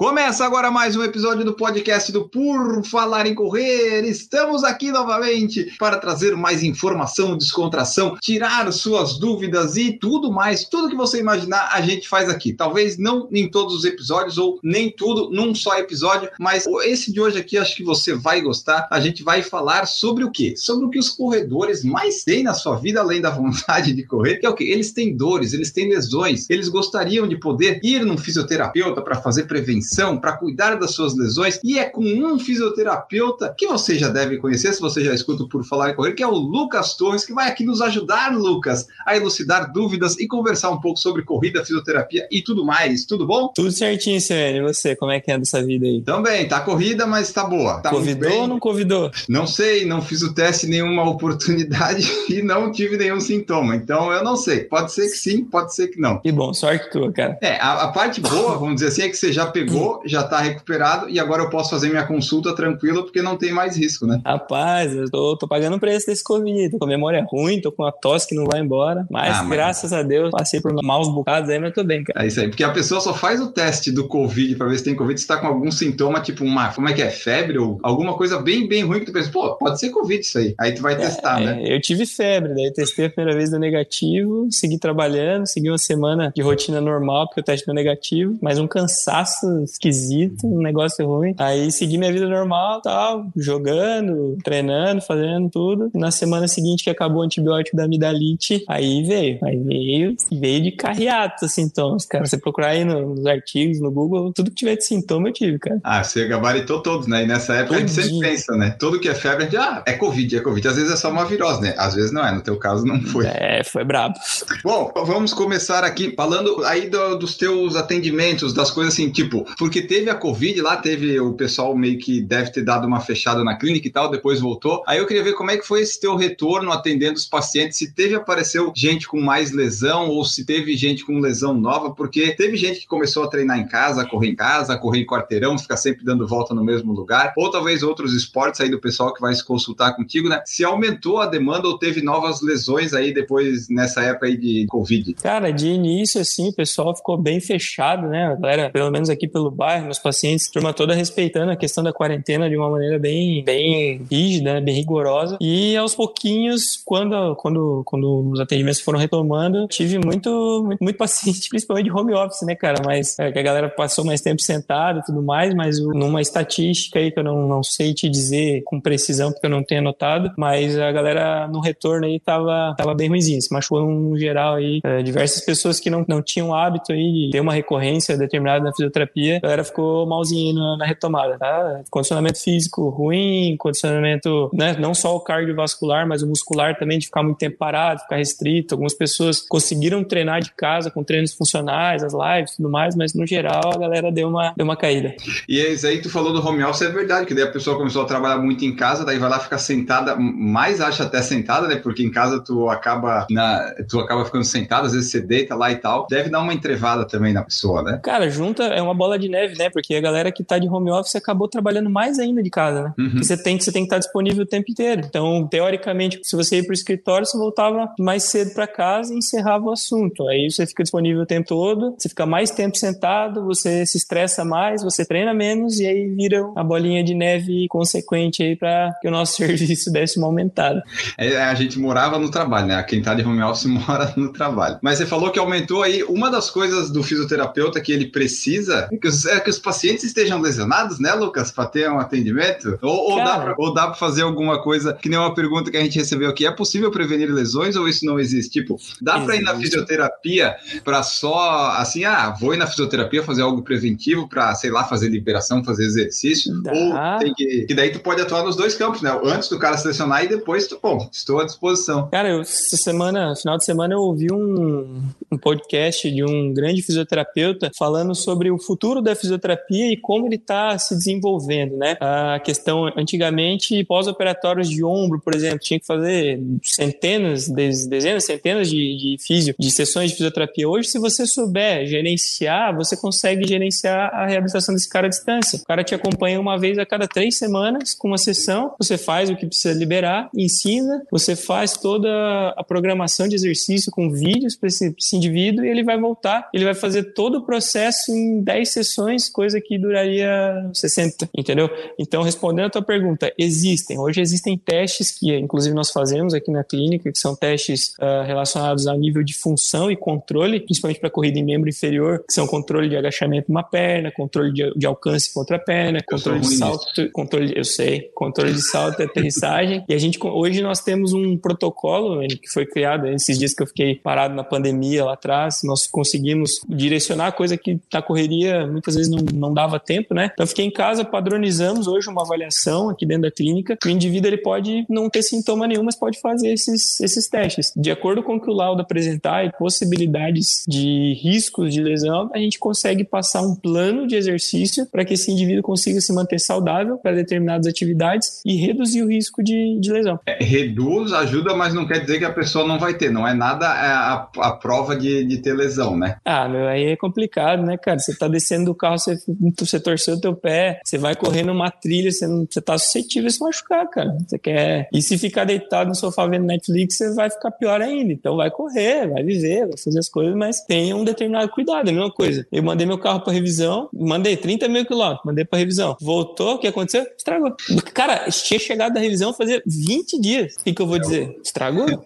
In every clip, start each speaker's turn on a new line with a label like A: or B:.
A: Começa agora mais um episódio do podcast do Por Falar em Correr. Estamos aqui novamente para trazer mais informação, descontração, tirar suas dúvidas e tudo mais, tudo que você imaginar, a gente faz aqui. Talvez não em todos os episódios ou nem tudo num só episódio, mas esse de hoje aqui acho que você vai gostar. A gente vai falar sobre o quê? Sobre o que os corredores mais têm na sua vida além da vontade de correr, que é o quê? Eles têm dores, eles têm lesões, eles gostariam de poder ir num fisioterapeuta para fazer prevenção para cuidar das suas lesões e é com um fisioterapeuta que você já deve conhecer, se você já escuta por falar em correr, que é o Lucas Torres, que vai aqui nos ajudar, Lucas, a elucidar dúvidas e conversar um pouco sobre corrida, fisioterapia e tudo mais. Tudo bom?
B: Tudo certinho, Sérgio. E você, como é que é dessa vida aí?
A: Também, tá corrida, mas tá boa. Tá
B: convidou ou não convidou?
A: Não sei, não fiz o teste nenhuma oportunidade e não tive nenhum sintoma. Então eu não sei. Pode ser que sim, pode ser que não.
B: Que bom, sorte tua, cara.
A: É, a, a parte boa, vamos dizer assim, é que você já pegou já está recuperado e agora eu posso fazer minha consulta tranquilo porque não tem mais risco, né?
B: Rapaz, eu tô, tô pagando o preço desse Covid. Tô com a memória ruim, tô com a tosse que não vai embora. Mas, ah, graças a Deus, passei por maus bocados aí, mas tô bem, cara.
A: É isso aí, porque a pessoa só faz o teste do Covid para ver se tem Covid, se tá com algum sintoma, tipo uma, como é que é, febre ou alguma coisa bem, bem ruim que tu pensa, pô, pode ser Covid isso aí. Aí tu vai é, testar, né?
B: Eu tive febre, daí testei a primeira vez do negativo, segui trabalhando, segui uma semana de rotina normal, porque o teste deu negativo, mas um cansaço esquisito um negócio ruim. Aí segui minha vida normal, tal, jogando, treinando, fazendo tudo. Na semana seguinte que acabou o antibiótico da amidalite, aí veio. Aí veio, veio de carreata os sintomas, cara. Você procurar aí nos artigos, no Google, tudo que tiver de sintoma eu tive, cara.
A: Ah, você gabaritou todos, né? E nessa época Todinho. a gente sempre pensa, né? Tudo que é febre, gente, ah, é Covid, é Covid. Às vezes é só uma virose, né? Às vezes não é. No teu caso não foi.
B: É, foi brabo.
A: Bom, vamos começar aqui falando aí do, dos teus atendimentos, das coisas assim, tipo, porque teve a Covid lá, teve o pessoal meio que deve ter dado uma fechada na clínica e tal, depois voltou. Aí eu queria ver como é que foi esse teu retorno atendendo os pacientes, se teve, apareceu gente com mais lesão ou se teve gente com lesão nova, porque teve gente que começou a treinar em casa, a correr em casa, a correr em quarteirão, ficar sempre dando volta no mesmo lugar, ou talvez outros esportes aí do pessoal que vai se consultar contigo, né? Se aumentou a demanda ou teve novas lesões aí depois nessa época aí de Covid?
B: Cara, de início, assim, o pessoal ficou bem fechado, né? A galera, pelo menos aqui pelo bairro, meus pacientes, turma toda respeitando a questão da quarentena de uma maneira bem, bem rígida, né, bem rigorosa. E aos pouquinhos, quando, quando, quando os atendimentos foram retomando, tive muito, muito, muito paciente, principalmente de home office, né, cara? Mas é, que a galera passou mais tempo sentada e tudo mais, mas numa estatística aí que eu não, não sei te dizer com precisão, porque eu não tenho anotado, mas a galera no retorno aí tava, tava bem ruimzinho, se machucou no geral aí. É, diversas pessoas que não, não tinham hábito aí de ter uma recorrência determinada na fisioterapia, a galera ficou malzinho na, na retomada, tá? Condicionamento físico ruim, condicionamento, né, não só o cardiovascular, mas o muscular também de ficar muito tempo parado, ficar restrito. Algumas pessoas conseguiram treinar de casa com treinos funcionais, as lives, tudo mais, mas no geral a galera deu uma, deu uma caída.
A: E é isso aí, tu falou do home office, é verdade, que daí a pessoa começou a trabalhar muito em casa, daí vai lá ficar sentada, mais acha até sentada, né? Porque em casa tu acaba na, tu acaba ficando sentado, às vezes você deita lá e tal. Deve dar uma entrevada também na pessoa, né?
B: Cara, junta é uma bola de neve, né? Porque a galera que está de home office acabou trabalhando mais ainda de casa, né? Uhum. Você tem que você tem que estar tá disponível o tempo inteiro. Então, teoricamente, se você ir para o escritório, você voltava mais cedo para casa e encerrava o assunto. Aí você fica disponível o tempo todo, você fica mais tempo sentado, você se estressa mais, você treina menos e aí vira a bolinha de neve consequente aí para que o nosso serviço desse uma aumentada.
A: É, a gente morava no trabalho, né? Quem está de home office mora no trabalho. Mas você falou que aumentou aí uma das coisas do fisioterapeuta que ele precisa é que os, é que os pacientes estejam lesionados, né, Lucas, para ter um atendimento? Ou, ou dá pra, ou dá para fazer alguma coisa, que nem uma pergunta que a gente recebeu aqui, é possível prevenir lesões ou isso não existe? Tipo, dá para ir na fisioterapia para só, assim, ah, vou ir na fisioterapia fazer algo preventivo para, sei lá, fazer liberação, fazer exercício? Dá. Ou tem que... Que daí tu pode atuar nos dois campos, né? Antes do cara selecionar e depois, tu, bom, estou à disposição.
B: Cara, eu, essa semana, final de semana, eu ouvi um, um podcast de um grande fisioterapeuta falando sobre o futuro da fisioterapia e como ele está se desenvolvendo, né? A questão, antigamente, pós-operatórios de ombro, por exemplo, tinha que fazer centenas, dezenas, centenas de, de físio, de sessões de fisioterapia. Hoje, se você souber gerenciar, você consegue gerenciar a reabilitação desse cara à distância. O cara te acompanha uma vez a cada três semanas com uma sessão, você faz o que precisa liberar, ensina, você faz toda a programação de exercício com vídeos para esse, esse indivíduo e ele vai voltar, ele vai fazer todo o processo em 10 sessões, coisa que duraria 60, entendeu? Então, respondendo a tua pergunta, existem. Hoje existem testes que, inclusive, nós fazemos aqui na clínica, que são testes uh, relacionados a nível de função e controle, principalmente para corrida em membro inferior, que são controle de agachamento de uma perna, controle de, de alcance com outra perna, controle de salto, nisso. controle, eu sei, controle de salto e aterrissagem. E a gente, hoje nós temos um protocolo que foi criado esses dias que eu fiquei parado na pandemia lá atrás, nós conseguimos direcionar coisa que na correria muitas vezes não, não dava tempo, né? Então fiquei em casa, padronizamos hoje uma avaliação aqui dentro da clínica. O indivíduo ele pode não ter sintoma nenhum, mas pode fazer esses, esses testes. De acordo com o que o laudo apresentar e possibilidades de riscos de lesão, a gente consegue passar um plano de exercício para que esse indivíduo consiga se manter saudável para determinadas atividades e reduzir o risco de, de lesão.
A: É, reduz, ajuda, mas não quer dizer que a pessoa não vai ter. Não é nada a, é a, a prova de, de ter lesão, né?
B: Ah, meu, aí é complicado, né, cara? Você tá descendo do carro, você, você torceu o teu pé, você vai correr numa trilha, você, não, você tá suscetível a se machucar, cara. Você quer. E se ficar deitado no sofá vendo Netflix, você vai ficar pior ainda. Então vai correr, vai viver, vai fazer as coisas, mas tenha um determinado cuidado. É a mesma coisa. Eu mandei meu carro para revisão, mandei 30 mil quilômetros, mandei para revisão. Voltou, o que aconteceu? Estragou. Cara, tinha chegado da revisão fazer 20 dias. O que, que eu vou é dizer? O... Estragou?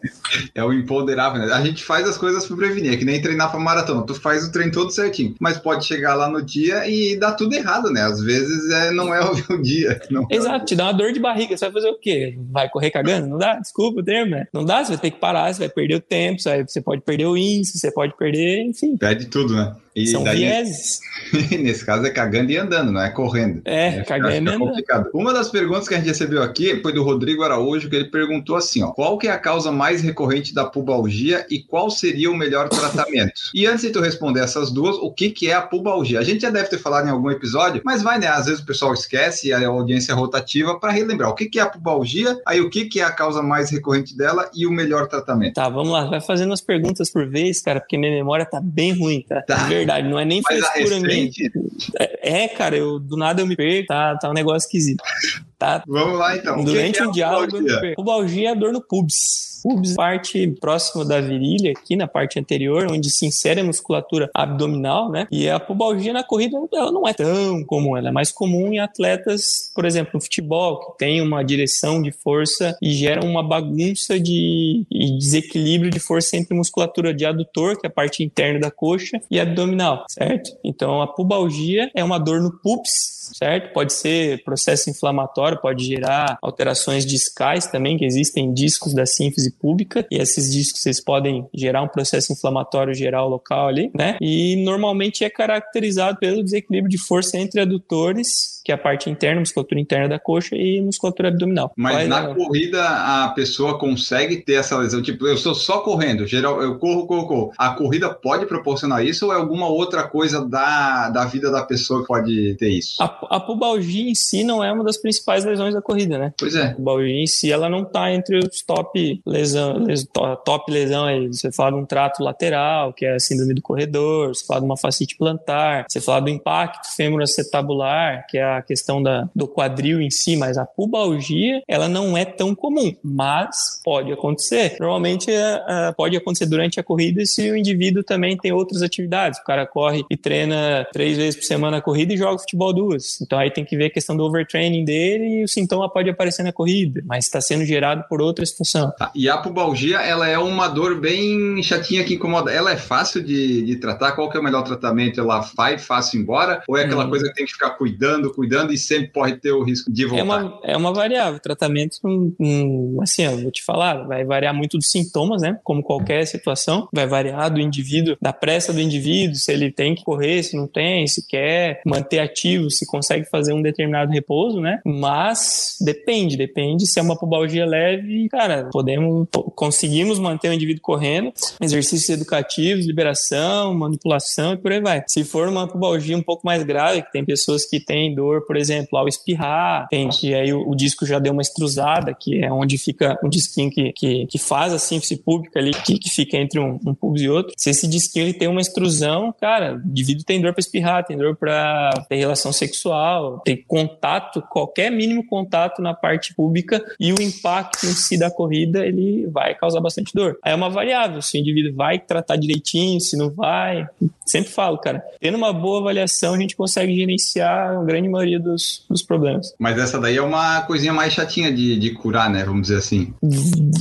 A: É o imponderável, né? A gente faz as coisas para prevenir, é que nem treinar para maratona. Tu faz o treino todo certinho, mas pode chegar lá no dia e dar tudo errado, né? Às vezes é, não é o dia.
B: É Exato, é te dá uma dor de barriga. Você vai fazer o quê? Vai correr cagando? Não dá? Desculpa o termo, né? Não dá, você vai ter que parar, você vai perder o tempo, você pode perder o índice, você pode perder, enfim.
A: Perde tudo, né?
B: E São daí, vieses.
A: nesse caso é cagando e andando, não é correndo.
B: É, é cagando e andando.
A: complicado. Uma das perguntas que a gente recebeu aqui foi do Rodrigo Araújo, que ele perguntou assim, ó, qual que é a causa mais recorrente da pubalgia e qual seria o melhor tratamento? e antes de tu responder essas duas, o que que é a pubalgia? A gente já deve ter falado em algum episódio, mas vai, né, às vezes o pessoal esquece e a audiência é rotativa para relembrar o que que é a pubalgia, aí o que que é a causa mais recorrente dela e o melhor tratamento.
B: Tá, vamos lá, vai fazendo as perguntas por vez, cara, porque minha memória tá bem ruim, tá? tá verdade, não é nem Mas frescura minha. É, é, cara, eu do nada eu me perco, tá, tá um negócio esquisito. Tá?
A: Vamos lá então.
B: Durante o, um diálogo, pubalgia é dor no pubis. Pubis, parte próxima da virilha, aqui na parte anterior, onde se insere a musculatura abdominal, né? E a pubalgia na corrida, ela não é tão comum, ela é mais comum em atletas, por exemplo, no futebol, que tem uma direção de força e gera uma bagunça de desequilíbrio de força entre musculatura de adutor, que é a parte interna da coxa, e abdominal, certo? Então, a pubalgia é uma dor no pubis, certo? Pode ser processo inflamatório, pode gerar alterações discais também, que existem discos da sínfise pública, e esses discos eles podem gerar um processo inflamatório geral local ali, né? E normalmente é caracterizado pelo desequilíbrio de força entre adutores, que é a parte interna, musculatura interna da coxa, e musculatura abdominal.
A: Mas Vai, na corrida a pessoa consegue ter essa lesão? Tipo, eu estou só correndo, geral, eu corro, corro, corro. A corrida pode proporcionar isso ou é alguma outra coisa da, da vida da pessoa que pode ter isso?
B: A a pubalgia em si não é uma das principais lesões da corrida, né?
A: Pois é.
B: A pubalgia em si, ela não tá entre os top lesão, les, top lesão aí. Você fala de um trato lateral, que é a síndrome do corredor, você fala de uma facite plantar, você fala do impacto femoroacetabular, que é a questão da, do quadril em si, mas a pubalgia, ela não é tão comum, mas pode acontecer. Normalmente é, é, pode acontecer durante a corrida se o indivíduo também tem outras atividades. O cara corre e treina três vezes por semana a corrida e joga futebol duas. Então aí tem que ver a questão do overtraining dele e o sintoma pode aparecer na corrida, mas está sendo gerado por outra situação.
A: Tá. E a pubalgia, ela é uma dor bem chatinha que incomoda. Ela é fácil de, de tratar? Qual que é o melhor tratamento? Ela vai fácil embora? Ou é aquela hum. coisa que tem que ficar cuidando, cuidando e sempre pode ter o risco de voltar?
B: É uma, é uma variável. Tratamento, hum, hum, assim, eu vou te falar, vai variar muito dos sintomas, né? Como qualquer situação. Vai variar do indivíduo, da pressa do indivíduo, se ele tem que correr, se não tem, se quer manter ativo, se consegue fazer um determinado repouso, né? Mas Mas depende, depende se é uma pubalgia leve, cara, podemos, conseguimos manter o indivíduo correndo, exercícios educativos, liberação, manipulação e por aí vai. Se for uma pubalgia um pouco mais grave, que tem pessoas que têm dor, por exemplo, ao espirrar, tem que aí o, o disco já deu uma estruzada, que é onde fica um disquinho que, que, que faz a síntese pública ali, que, que fica entre um, um pubis e outro. Se esse disquinho ele tem uma extrusão, cara, o indivíduo tem dor para espirrar, tem dor para ter relação sexual, tem contato, qualquer mínimo contato na parte pública e o impacto em si da corrida, ele vai causar bastante dor. Aí é uma variável, se o indivíduo vai tratar direitinho, se não vai. Sempre falo, cara, tendo uma boa avaliação, a gente consegue gerenciar a grande maioria dos, dos problemas.
A: Mas essa daí é uma coisinha mais chatinha de, de curar, né? Vamos dizer assim.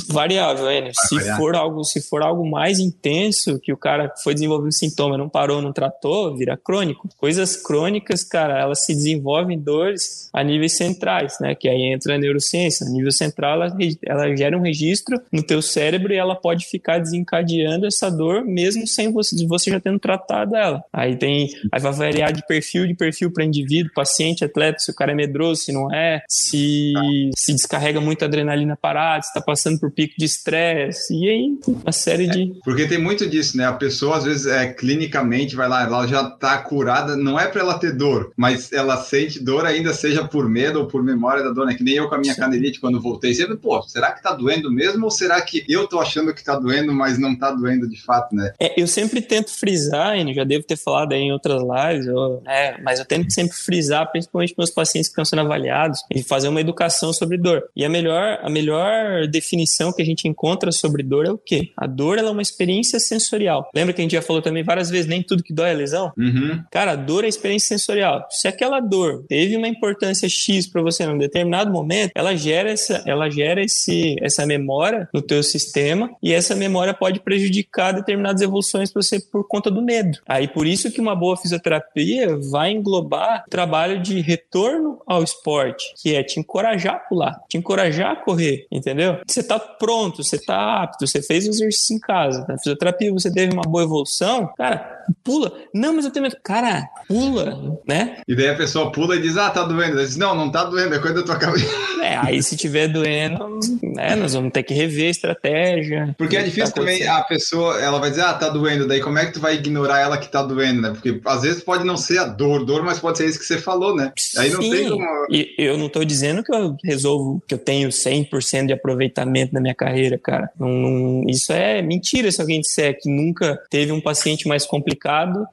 B: Variável, é. Se for algo, se for algo mais intenso, que o cara foi desenvolvendo sintoma, não parou, não tratou, vira crônico. Coisas crônicas, cara, elas se desenvolvem dores a níveis centrais, né? Que aí entra a neurociência. A nível central, ela, ela gera um registro no teu cérebro e ela pode ficar desencadeando essa dor mesmo sem você, você já tendo tratado ela. Aí tem, aí vai variar de perfil de perfil para indivíduo, paciente, atleta, se o cara é medroso, se não é, se se descarrega muita adrenalina parada, se está passando por pico de estresse, e aí uma série de.
A: É, porque tem muito disso, né? A pessoa, às vezes, é, clinicamente, vai lá, ela já está curada, não é para ela ter dor, mas ela sente dor ainda, seja por medo ou por memória da dor, né? Que nem eu com a minha canelite, quando voltei, sempre, pô, será que tá doendo mesmo ou será que eu tô achando que tá doendo, mas não tá doendo de fato, né?
B: É, eu sempre tento frisar, e já devo ter falado aí em outras lives, eu, né, mas eu tento sempre frisar, principalmente meus pacientes que estão sendo avaliados, e fazer uma educação sobre dor. E a melhor, a melhor definição que a gente encontra sobre dor é o quê? A dor ela é uma experiência sensorial. Lembra que a gente já falou também várias vezes, nem tudo que dói é lesão?
A: Uhum.
B: Cara, a dor é experiência sensorial. Se aquela dor teve uma importância X para você num determinado momento, ela gera essa, ela gera esse, essa memória no teu sistema e essa memória pode prejudicar determinadas evoluções para você por conta do medo. Aí por isso que uma boa fisioterapia vai englobar trabalho de retorno ao esporte, que é te encorajar a pular, te encorajar a correr, entendeu? Você tá pronto, você tá apto, você fez o exercício em casa. Na fisioterapia você teve uma boa evolução, cara, pula. Não, mas eu tenho medo. Cara, pula, né?
A: E daí a pessoa pula e diz, ah, tá doendo. Diz, não, não tá doendo, é coisa da tua cabeça.
B: É, aí se tiver doendo, né, nós vamos ter que rever a estratégia.
A: Porque é difícil tá também a pessoa, ela vai dizer, ah, tá doendo. Daí como é que tu vai ignorar ela que tá doendo, né? Porque às vezes pode não ser a dor, dor, mas pode ser isso que você falou, né? Aí não
B: Sim.
A: tem como...
B: E eu não tô dizendo que eu resolvo, que eu tenho 100% de aproveitamento na minha carreira, cara. Não, não, isso é mentira se alguém disser que nunca teve um paciente mais complicado,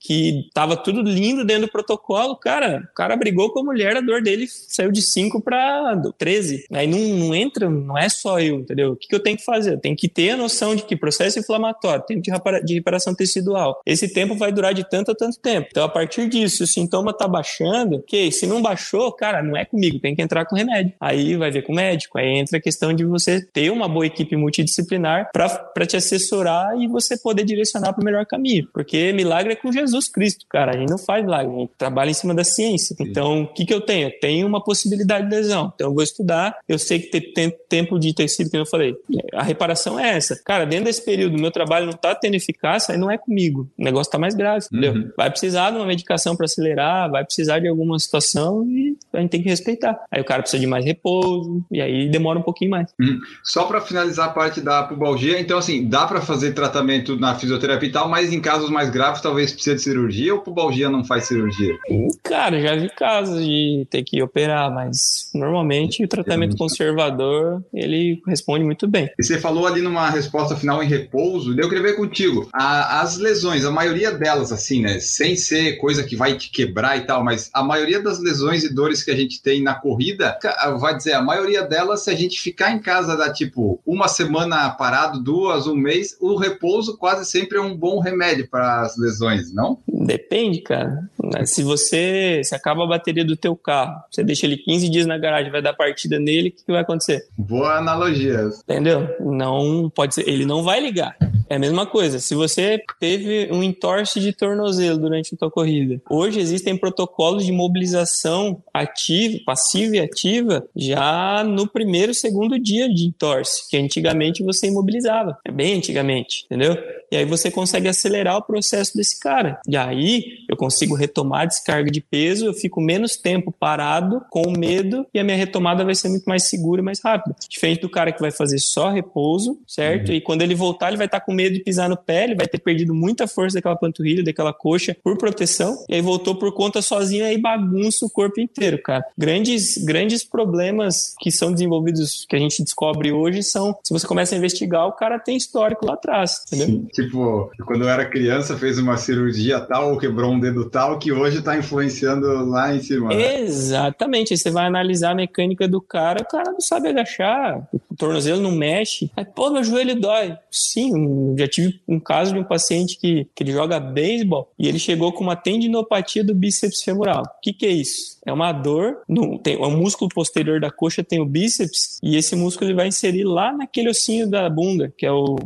B: que tava tudo lindo dentro do protocolo. Cara, o cara brigou com a mulher, a dor dele saiu de 5 para 13. Aí não, não entra, não é só eu, entendeu? O que, que eu tenho que fazer? Eu tenho que ter a noção de que processo inflamatório, tempo de, repara, de reparação tecidual, esse tempo vai durar de tanto a tanto tempo. Então, a partir disso, se o sintoma tá baixando, ok, se não baixou, cara, não é comigo, tem que entrar com remédio. Aí vai ver com o médico, aí entra a questão de você ter uma boa equipe multidisciplinar para te assessorar e você poder direcionar para o melhor caminho. Porque milagre é com Jesus Cristo, cara. A gente não faz milagre, a gente trabalha em cima da ciência. Então, o que, que eu tenho? Eu tenho uma possibilidade de lesão. Então, eu vou estudar. Eu sei que tem tempo de tecido, que eu falei. A reparação é essa. Cara, dentro desse período, meu trabalho não está tendo eficácia, aí não é comigo. O negócio está mais grave, entendeu?
A: Uhum.
B: Vai precisar de uma medicação para acelerar, vai precisar de alguma situação e a gente tem que respeitar. Aí o cara precisa de mais repouso e aí demora um pouquinho mais.
A: Uhum. Só para finalizar a parte da pubalgia, então assim, dá para fazer tratamento na fisioterapia e tal, mas em casos mais graves talvez precise de cirurgia ou pubalgia não faz cirurgia?
B: Cara, já vi casos de ter que operar, mas normalmente o tratamento conservador ele responde muito bem.
A: E você falou ali numa resposta final em repouso, eu queria ver contigo. A, as lesões, a maioria delas, assim, né? Sem ser coisa que vai te quebrar e tal, mas a maioria das lesões e dores que a gente tem na corrida, vai dizer, a maioria delas, se a gente ficar em casa da tipo uma semana parado, duas, um mês, o repouso quase sempre é um bom remédio para as lesões, não?
B: Depende, cara. Se você se acaba a bateria do teu carro, você deixa ele 15 dias na garagem, vai dar partida nele, o que, que vai acontecer?
A: Boa analogia.
B: Entendeu? Não pode ser, ele não vai ligar. É a mesma coisa. Se você teve um entorse de tornozelo durante a tua corrida, hoje existem protocolos de mobilização ativa, passiva e ativa já no primeiro, segundo dia de entorse, que antigamente você imobilizava. É bem antigamente, entendeu? E aí você consegue acelerar o processo desse cara. E aí eu consigo retomar a descarga de peso, eu fico menos tempo parado, com medo, e a minha retomada vai ser muito mais segura e mais rápida. Diferente do cara que vai fazer só repouso, certo? Uhum. E quando ele voltar, ele vai estar com medo de pisar no pé, ele vai ter perdido muita força daquela panturrilha, daquela coxa, por proteção, e aí voltou por conta sozinho, aí bagunça o corpo inteiro, cara. Grandes, grandes problemas que são desenvolvidos, que a gente descobre hoje, são, se você começa a investigar, o cara tem histórico lá atrás, entendeu? Sim.
A: Tipo, quando eu era criança, fez uma cirurgia tal, ou quebrou um dedo tal, que hoje está influenciando lá em cima.
B: Né? Exatamente. Aí você vai analisar a mecânica do cara, o cara não sabe agachar, o tornozelo não mexe. Aí, pô, meu joelho dói. Sim, já tive um caso de um paciente que, que ele joga beisebol e ele chegou com uma tendinopatia do bíceps femoral. O que, que é isso? É uma dor, no, tem, o músculo posterior da coxa tem o bíceps e esse músculo ele vai inserir lá naquele ossinho da bunda, que é o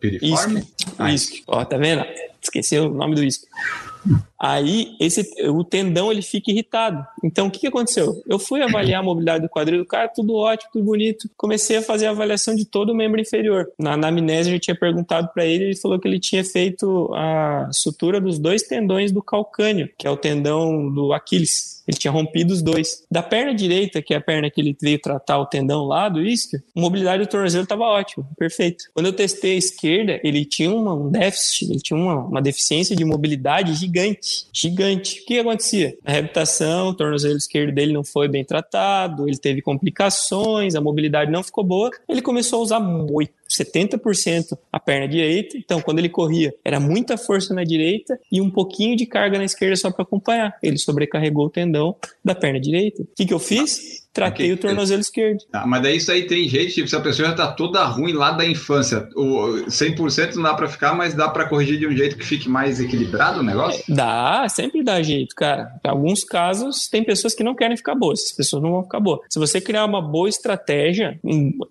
A: Piriforme?
B: Isque. Ó, tá vendo? Esqueci o nome do isque. Aí esse, o tendão ele fica irritado. Então o que, que aconteceu? Eu fui avaliar a mobilidade do quadril do cara, tudo ótimo, tudo bonito. Comecei a fazer a avaliação de todo o membro inferior. Na anamnese eu tinha perguntado para ele, ele falou que ele tinha feito a sutura dos dois tendões do calcânio, que é o tendão do Aquiles. Ele tinha rompido os dois. Da perna direita, que é a perna que ele veio tratar o tendão lá do isquio, a mobilidade do tornozelo estava ótima, perfeito. Quando eu testei a esquerda, ele tinha uma, um déficit, ele tinha uma, uma deficiência de mobilidade gigante, gigante. O que acontecia? Na reabilitação, o tornozelo esquerdo dele não foi bem tratado, ele teve complicações, a mobilidade não ficou boa, ele começou a usar muito 70% a perna direita. Então, quando ele corria, era muita força na direita e um pouquinho de carga na esquerda só para acompanhar. Ele sobrecarregou o tendão da perna direita. O que, que eu fiz? Tratei okay. o tornozelo esquerdo.
A: Ah, mas daí isso aí tem jeito, tipo, se a pessoa já tá toda ruim lá da infância, o 100% não dá para ficar, mas dá para corrigir de um jeito que fique mais equilibrado o negócio?
B: Dá, sempre dá jeito, cara. Em alguns casos, tem pessoas que não querem ficar boas, essas pessoas não vão ficar boas. Se você criar uma boa estratégia,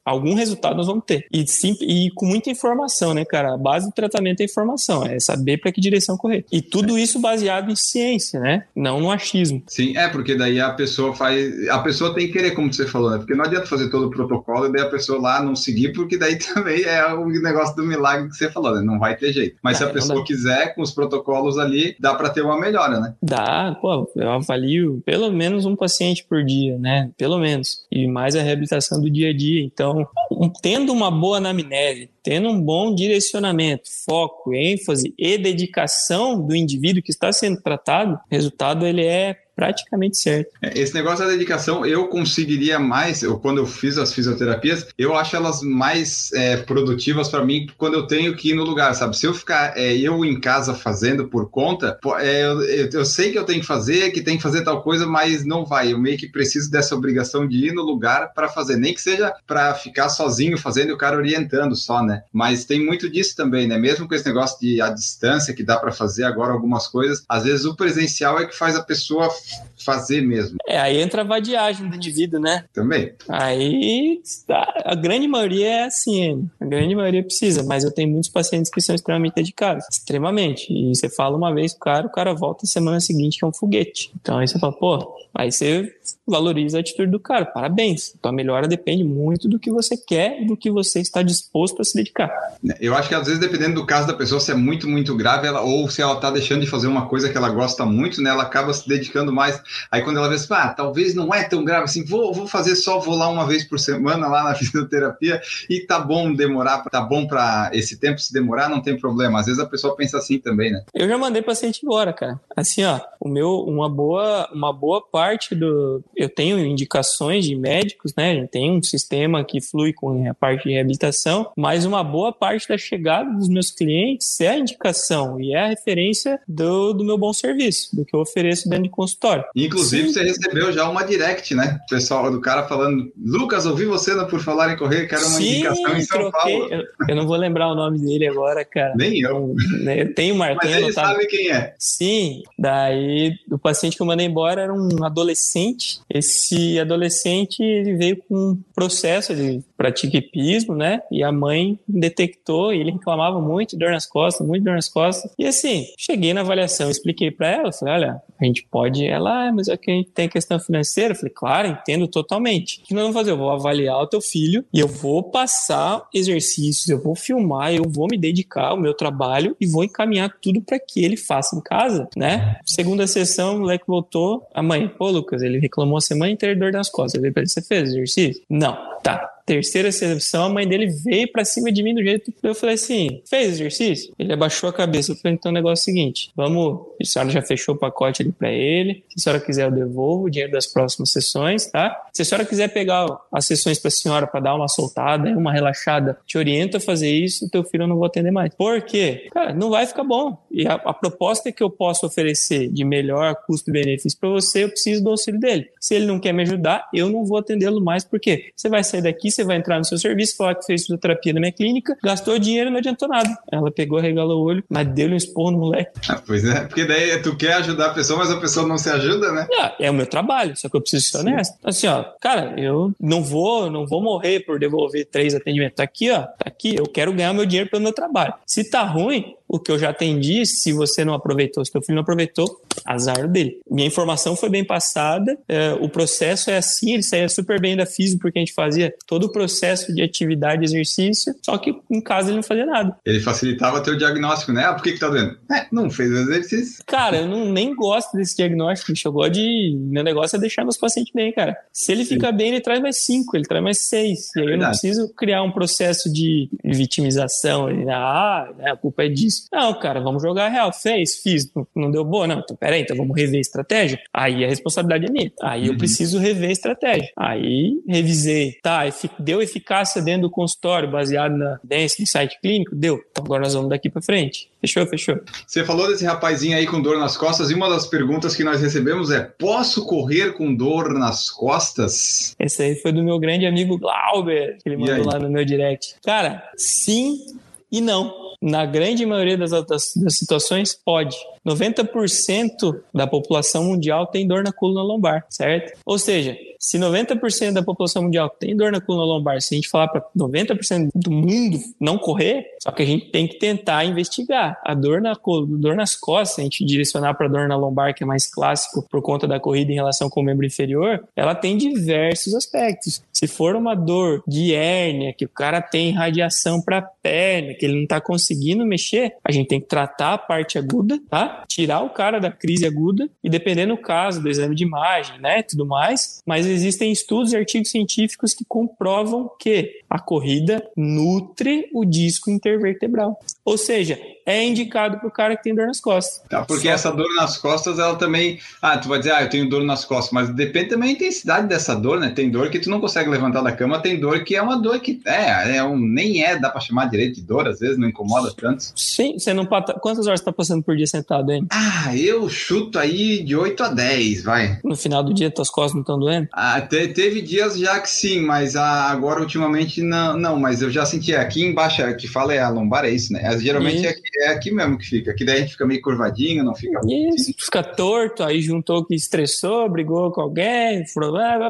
B: algum resultado nós vamos ter. E, sim, e com muita informação, né, cara? A base do tratamento é informação, é saber para que direção correr. E tudo isso baseado em ciência, né? Não no achismo.
A: Sim, é, porque daí a pessoa faz. A pessoa tem querer, como você falou, né? Porque não adianta fazer todo o protocolo e daí a pessoa lá não seguir, porque daí também é o negócio do milagre que você falou, né? Não vai ter jeito. Mas se a pessoa quiser, com os protocolos ali, dá para ter uma melhora, né?
B: Dá, pô, eu avalio pelo menos um paciente por dia, né? Pelo menos. E mais a reabilitação do dia a dia. Então, tendo uma boa anamnese, tendo um bom direcionamento, foco, ênfase e dedicação do indivíduo que está sendo tratado, o resultado ele é praticamente certo.
A: É, esse negócio da dedicação, eu conseguiria mais, eu, quando eu fiz as fisioterapias, eu acho elas mais é, produtivas para mim quando eu tenho que ir no lugar, sabe? Se eu ficar é, eu em casa fazendo por conta, é, eu, eu, sei que eu tenho que fazer, que tem que fazer tal coisa, mas não vai. Eu meio que preciso dessa obrigação de ir no lugar para fazer, nem que seja para ficar sozinho fazendo e o cara orientando só, né? Mas tem muito disso também, né? Mesmo com esse negócio de a distância que dá para fazer agora algumas coisas, às vezes o presencial é que faz a pessoa fazer mesmo.
B: É, aí entra a vadiagem do indivíduo, né?
A: Também.
B: Aí a grande maioria é assim, a grande maioria precisa, mas eu tenho muitos pacientes que são extremamente dedicados, extremamente. E você fala uma vez pro cara, o cara volta semana seguinte que é um foguete. Então aí você fala, pô, aí você valoriza a atitude do cara, parabéns. Então a melhora depende muito do que você quer e do que você está disposto a se dedicar.
A: Eu acho que às vezes dependendo do caso da pessoa, se é muito, muito grave, ela, ou se ela tá deixando de fazer uma coisa que ela gosta muito, né, ela acaba se dedicando mais. Aí quando ela vê assim, ah, talvez não é tão grave assim, vou, vou fazer só, vou lá uma vez por semana lá na fisioterapia e tá bom demorar, tá bom para esse tempo se demorar, não tem problema. Às vezes a pessoa pensa assim também, né?
B: Eu já mandei paciente embora, cara. Assim, ó, o meu, uma boa, uma boa parte do, eu tenho indicações de médicos, né? Tem um sistema que flui com a parte de reabilitação, mas uma boa parte da chegada dos meus clientes é a indicação e é a referência do, do meu bom serviço, do que eu ofereço dentro de consultório.
A: Inclusive, Sim. você recebeu já uma direct, né? O pessoal do cara falando: Lucas, ouvi você Por Falar em Correr, quero uma Sim, indicação em São troquei. Paulo.
B: Eu, eu, não vou lembrar o nome dele agora, cara.
A: Nem eu.
B: Né, eu tenho marcado.
A: Mas ele sabe quem é.
B: Sim, daí o paciente que eu mandei embora era um adolescente esse adolescente ele veio com um processo de pratica hipismo, né? E a mãe detectou e ele reclamava muito dor nas costas, muito dor nas costas. E assim, cheguei na avaliação, expliquei para ela, falei, olha, a gente pode, ela, ah, mas aqui a gente tem questão financeira. Eu falei, claro, entendo totalmente. O que nós vamos fazer? Eu vou avaliar o teu filho e eu vou passar exercícios, eu vou filmar, eu vou me dedicar ao meu trabalho e vou encaminhar tudo para que ele faça em casa, né? Segunda sessão, o moleque voltou, a mãe, pô, Lucas, ele reclamou a semana inteira de dor nas costas. Eu falei pra ele, você fez exercício? Não. Tá, terceira sessão, a mãe dele veio para cima de mim do jeito que eu falei assim: fez exercício? Ele abaixou a cabeça. Eu falei: então o negócio é o seguinte: vamos. A senhora já fechou o pacote ali para ele. Se a senhora quiser, eu devolvo o dinheiro das próximas sessões, tá? Se a senhora quiser pegar as sessões para a senhora para dar uma soltada, uma relaxada, te oriento a fazer isso, teu filho eu não vou atender mais. Por quê? Cara, não vai ficar bom. E a, a proposta que eu posso oferecer de melhor custo-benefício para você, eu preciso do auxílio dele. Se ele não quer me ajudar, eu não vou atendê-lo mais, porque você vai sair daqui, você vai entrar no seu serviço, falar que fez fisioterapia na minha clínica, gastou dinheiro e não adiantou nada. Ela pegou, regalou o olho, mas deu-lhe um esporro no moleque.
A: Ah, pois é, porque daí tu quer ajudar a pessoa, mas a pessoa não se ajuda, né?
B: É, é o meu trabalho, só que eu preciso ser honesto. Assim, ó, cara, eu não vou, não vou morrer por devolver três atendimentos. Tá aqui, ó, tá aqui, eu quero ganhar meu dinheiro pelo meu trabalho. Se tá ruim, o que eu já atendi, se você não aproveitou, se teu filho não aproveitou, azar dele. Minha informação foi bem passada, é, o processo é assim, ele saía super bem da física, porque a gente fazia todo o processo de atividade, exercício, só que em casa ele não fazia nada.
A: Ele facilitava teu diagnóstico, né? Ah, por que que tá doendo? É, não fez o exercício.
B: Cara, eu não, nem gosto desse diagnóstico, bicho. Eu gosto de... Meu negócio é deixar meus pacientes bem, cara. Se ele Sim. fica bem, ele traz mais cinco, ele traz mais seis. E aí eu não preciso criar um processo de vitimização. Ah, né, a culpa é disso. Não, cara, vamos jogar real. Fez, fiz, não deu boa, não. Então, peraí, então vamos rever a estratégia. Aí a responsabilidade é minha. Aí uhum. eu preciso rever a estratégia. Aí revisei, tá, deu eficácia dentro do consultório, baseado na evidência do site clínico? Deu. Então agora nós vamos daqui para frente. Fechou, fechou.
A: Você falou desse rapazinho aí com dor nas costas e uma das perguntas que nós recebemos é: posso correr com dor nas costas?
B: Esse aí foi do meu grande amigo Glauber, que ele mandou lá no meu direct. Cara, sim e não. Na grande maioria das, das, das situações, pode. 90% da população mundial tem dor na coluna lombar, certo? Ou seja, se 90% da população mundial tem dor na coluna lombar, se a gente falar para 90% do mundo não correr, só que a gente tem que tentar investigar. A dor na coluna, dor nas costas, a gente direcionar para dor na lombar, que é mais clássico por conta da corrida em relação com o membro inferior, ela tem diversos aspectos. Se for uma dor de hérnia, que o cara tem radiação para perna, que ele não está conseguindo mexer, a gente tem que tratar a parte aguda, tá? Tirar o cara da crise aguda e dependendo do caso, do exame de imagem, né, tudo mais, mas existem estudos e artigos científicos que comprovam que a corrida nutre o disco intervertebral. Ou seja, é indicado para o cara que tem dor nas costas.
A: Tá, porque Só... essa dor nas costas, ela também. Ah, tu vai dizer, ah, eu tenho dor nas costas, mas depende também da intensidade dessa dor, né? Tem dor que tu não consegue levantar da cama, tem dor que é uma dor que é, é um, nem é, dá para chamar direito de dor, às vezes não incomoda tanto.
B: Sim, você não pata... Quantas horas você tá passando por dia sentado, hein?
A: Ah, eu chuto aí de 8 a 10, vai.
B: No final do dia, tuas costas não estão doendo?
A: Ah, te, teve dias já que sim, mas ah, agora ultimamente não, não, mas eu já senti aqui embaixo, que fala é a lombar, é isso, né? Geralmente é aqui, é aqui mesmo que fica. Aqui daí a gente fica meio curvadinho, não fica.
B: Isso, fica torto, aí juntou que estressou, brigou com alguém,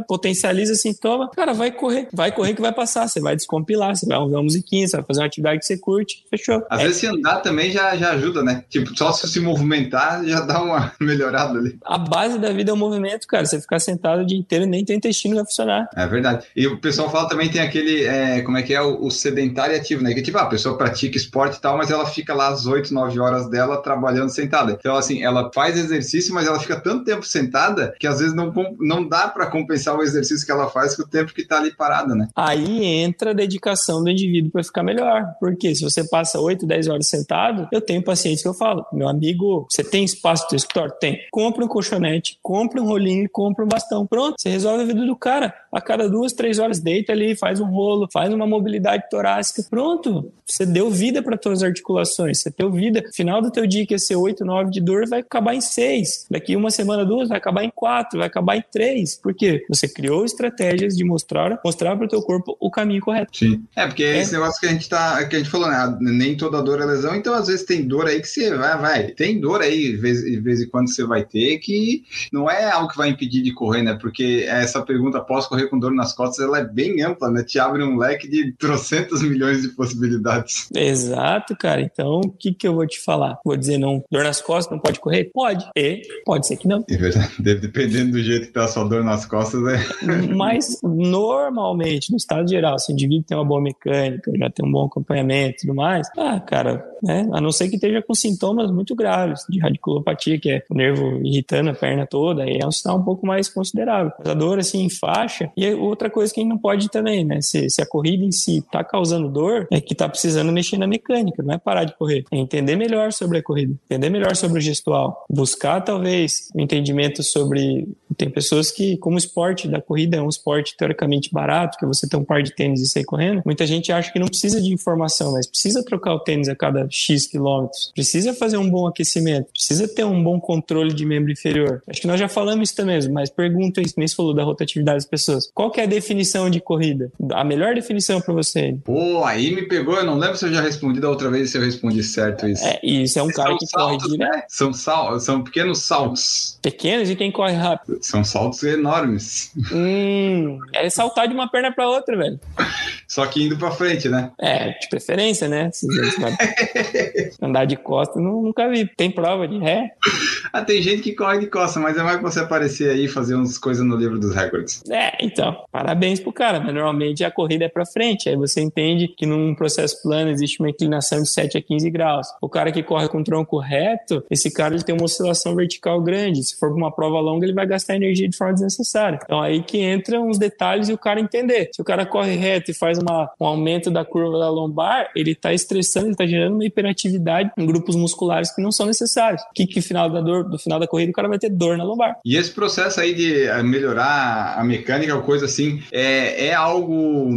B: potencializa sintoma. Cara, vai correr, vai correr que vai passar. Você vai descompilar, você vai ouvir uma musiquinha, você vai fazer uma atividade que você curte, fechou.
A: Às é. vezes se andar também já, já ajuda, né? Tipo, só se se movimentar já dá uma melhorada ali.
B: A base da vida é o movimento, cara. Você ficar sentado o dia inteiro nem teu intestino vai funcionar.
A: É verdade. E o pessoal fala também tem aquele, é, como é que é, o, o sedentário ativo, né? Que tipo, ah, a pessoa pratica esporte e tal, mas ela fica lá às 8, 9 horas dela trabalhando sentada. Então, assim, ela faz exercício, mas ela fica tanto tempo sentada que às vezes não, não dá para compensar o exercício que ela faz com o tempo que tá ali parada, né?
B: Aí entra a dedicação do indivíduo para ficar melhor. Porque se você passa 8, 10 horas sentado, eu tenho pacientes que eu falo, meu amigo, você tem espaço no escritório? Tem. Compra um colchonete, compra um rolinho, compra um bastão. Pronto, você resolve a vida do cara. A cada duas, três horas deita ali, faz um rolo, faz uma mobilidade torácica. Pronto, você deu vida para tuas articulações. Você teu vida, final do teu dia que ia ser 8, 9 de dor, vai acabar em 6. Daqui uma semana, duas, vai acabar em 4, vai acabar em 3. Por quê? Você criou estratégias de mostrar, mostrar para o teu corpo o caminho correto.
A: Sim. É, porque é esse negócio que a gente tá, que a gente falou, né? Nem toda dor é lesão, então às vezes tem dor aí que você vai, vai. Tem dor aí, de vez, de vez em quando você vai ter, que não é algo que vai impedir de correr, né? Porque essa pergunta, posso correr com dor nas costas, ela é bem ampla, né? Te abre um leque de trocentos milhões de possibilidades.
B: Exato, cara. Então, o que, que eu vou te falar? Vou dizer não, dor nas costas, não pode correr? Pode. E pode ser que não.
A: É verdade. Dependendo do jeito que tá a sua dor nas costas, é.
B: Mas, normalmente, no estado geral, se o indivíduo tem uma boa mecânica, já tem um bom acompanhamento e tudo mais, ah, cara, né? A não ser que esteja com sintomas muito graves de radiculopatia, que é o nervo irritando a perna toda, aí é um sinal um pouco mais considerável. A dor, assim, em faixa. E outra coisa que a gente não pode também, né? Se, se a corrida em si tá causando dor, é que tá precisando mexer na mecânica, não é parar de correr. É entender melhor sobre a corrida, entender melhor sobre o gestual, buscar talvez um entendimento sobre. Tem pessoas que, como o esporte da corrida é um esporte teoricamente barato, que você tem um par de tênis e sair correndo, muita gente acha que não precisa de informação, mas precisa trocar o tênis a cada X quilômetros, precisa fazer um bom aquecimento, precisa ter um bom controle de membro inferior. Acho que nós já falamos isso também, mas pergunta isso, nem se falou da rotatividade das pessoas. Qual que é a definição de corrida? A melhor definição para você?
A: Pô, aí me pegou, eu não lembro se eu já respondi da outra vez se eu respondi certo isso.
B: É, isso é um cara que saltos, corre direto. Né?
A: São, sal, são pequenos saltos.
B: Pequenos e quem corre rápido?
A: São saltos enormes.
B: Hum, é saltar de uma perna para outra, velho.
A: Só que indo para frente, né?
B: É, de preferência, né? Andar de costa, nunca vi. Tem prova de ré?
A: Ah, tem gente que corre de costa, mas é mais que você aparecer aí e fazer umas coisas no livro dos recordes.
B: É, então, parabéns pro cara, mas normalmente a corrida é para frente. Aí você entende que num processo plano existe uma inclinação de 7 a 15 graus. O cara que corre com tronco reto, esse cara ele tem uma oscilação vertical grande. Se for pra uma prova longa, ele vai gastar energia de forma desnecessária. Então aí que entra uns detalhes e o cara entender. Se o cara corre reto e faz uma, um aumento da curva da lombar, ele tá estressando, ele tá gerando uma hiperatividade em grupos musculares que não são necessários. Que que final da dor, do final da corrida o cara vai ter dor na lombar.
A: E esse processo aí de eh, melhorar a mecânica, coisa assim, é, é algo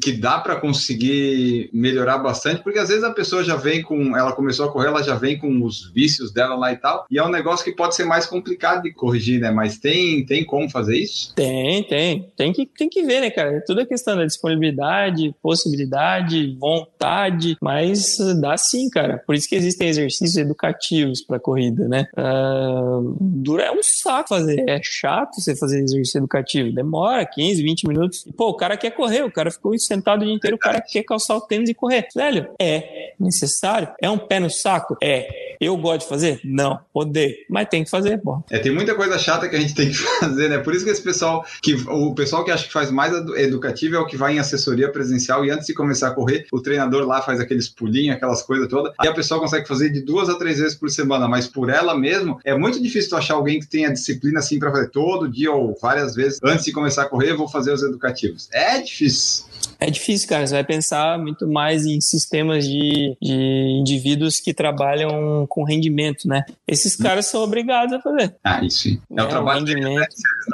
A: que dá para conseguir melhorar bastante, porque às vezes a pessoa já vem com, ela começou a correr, ela já vem com os vícios dela lá e tal, e é um negócio que pode ser mais complicado de corrigir, né? Mas tem, tem como fazer isso?
B: Tem, tem. Tem que, tem que ver, né, cara? Tudo é questão da disponibilidade, possibilidade, vontade, mas dá sim, cara. Por isso que existem exercícios educativos para corrida, né? Uh, dura é um saco fazer, é chato você fazer exercício educativo, demora 15, 20 minutos. E, pô, o cara quer correr, o cara ficou sentado o dia inteiro, o cara quer calçar o tênis e correr. Velho, é necessário? É um pé no saco? É. Eu gosto de fazer? Não, odeio. Mas tem que fazer, pô.
A: É, tem muita coisa chata que a gente tem que fazer, né? Por isso que esse pessoal, que o pessoal que acha que faz mais educativo é o que vai em assessoria presencial e antes de começar a correr, o treinador lá faz aqueles pulinhos, aquelas coisas todas, e a pessoa consegue fazer de duas a três vezes por semana, mas por ela mesmo, é muito difícil tu achar alguém que tenha disciplina assim para fazer todo dia ou várias vezes antes de começar a correr, vou fazer os educativos. É difícil.
B: É difícil, cara. Você vai pensar muito mais em sistemas de, de indivíduos que trabalham com rendimento, né? Esses hum. caras são obrigados a fazer.
A: Ah, isso sim. É, é o trabalho
B: rendimento.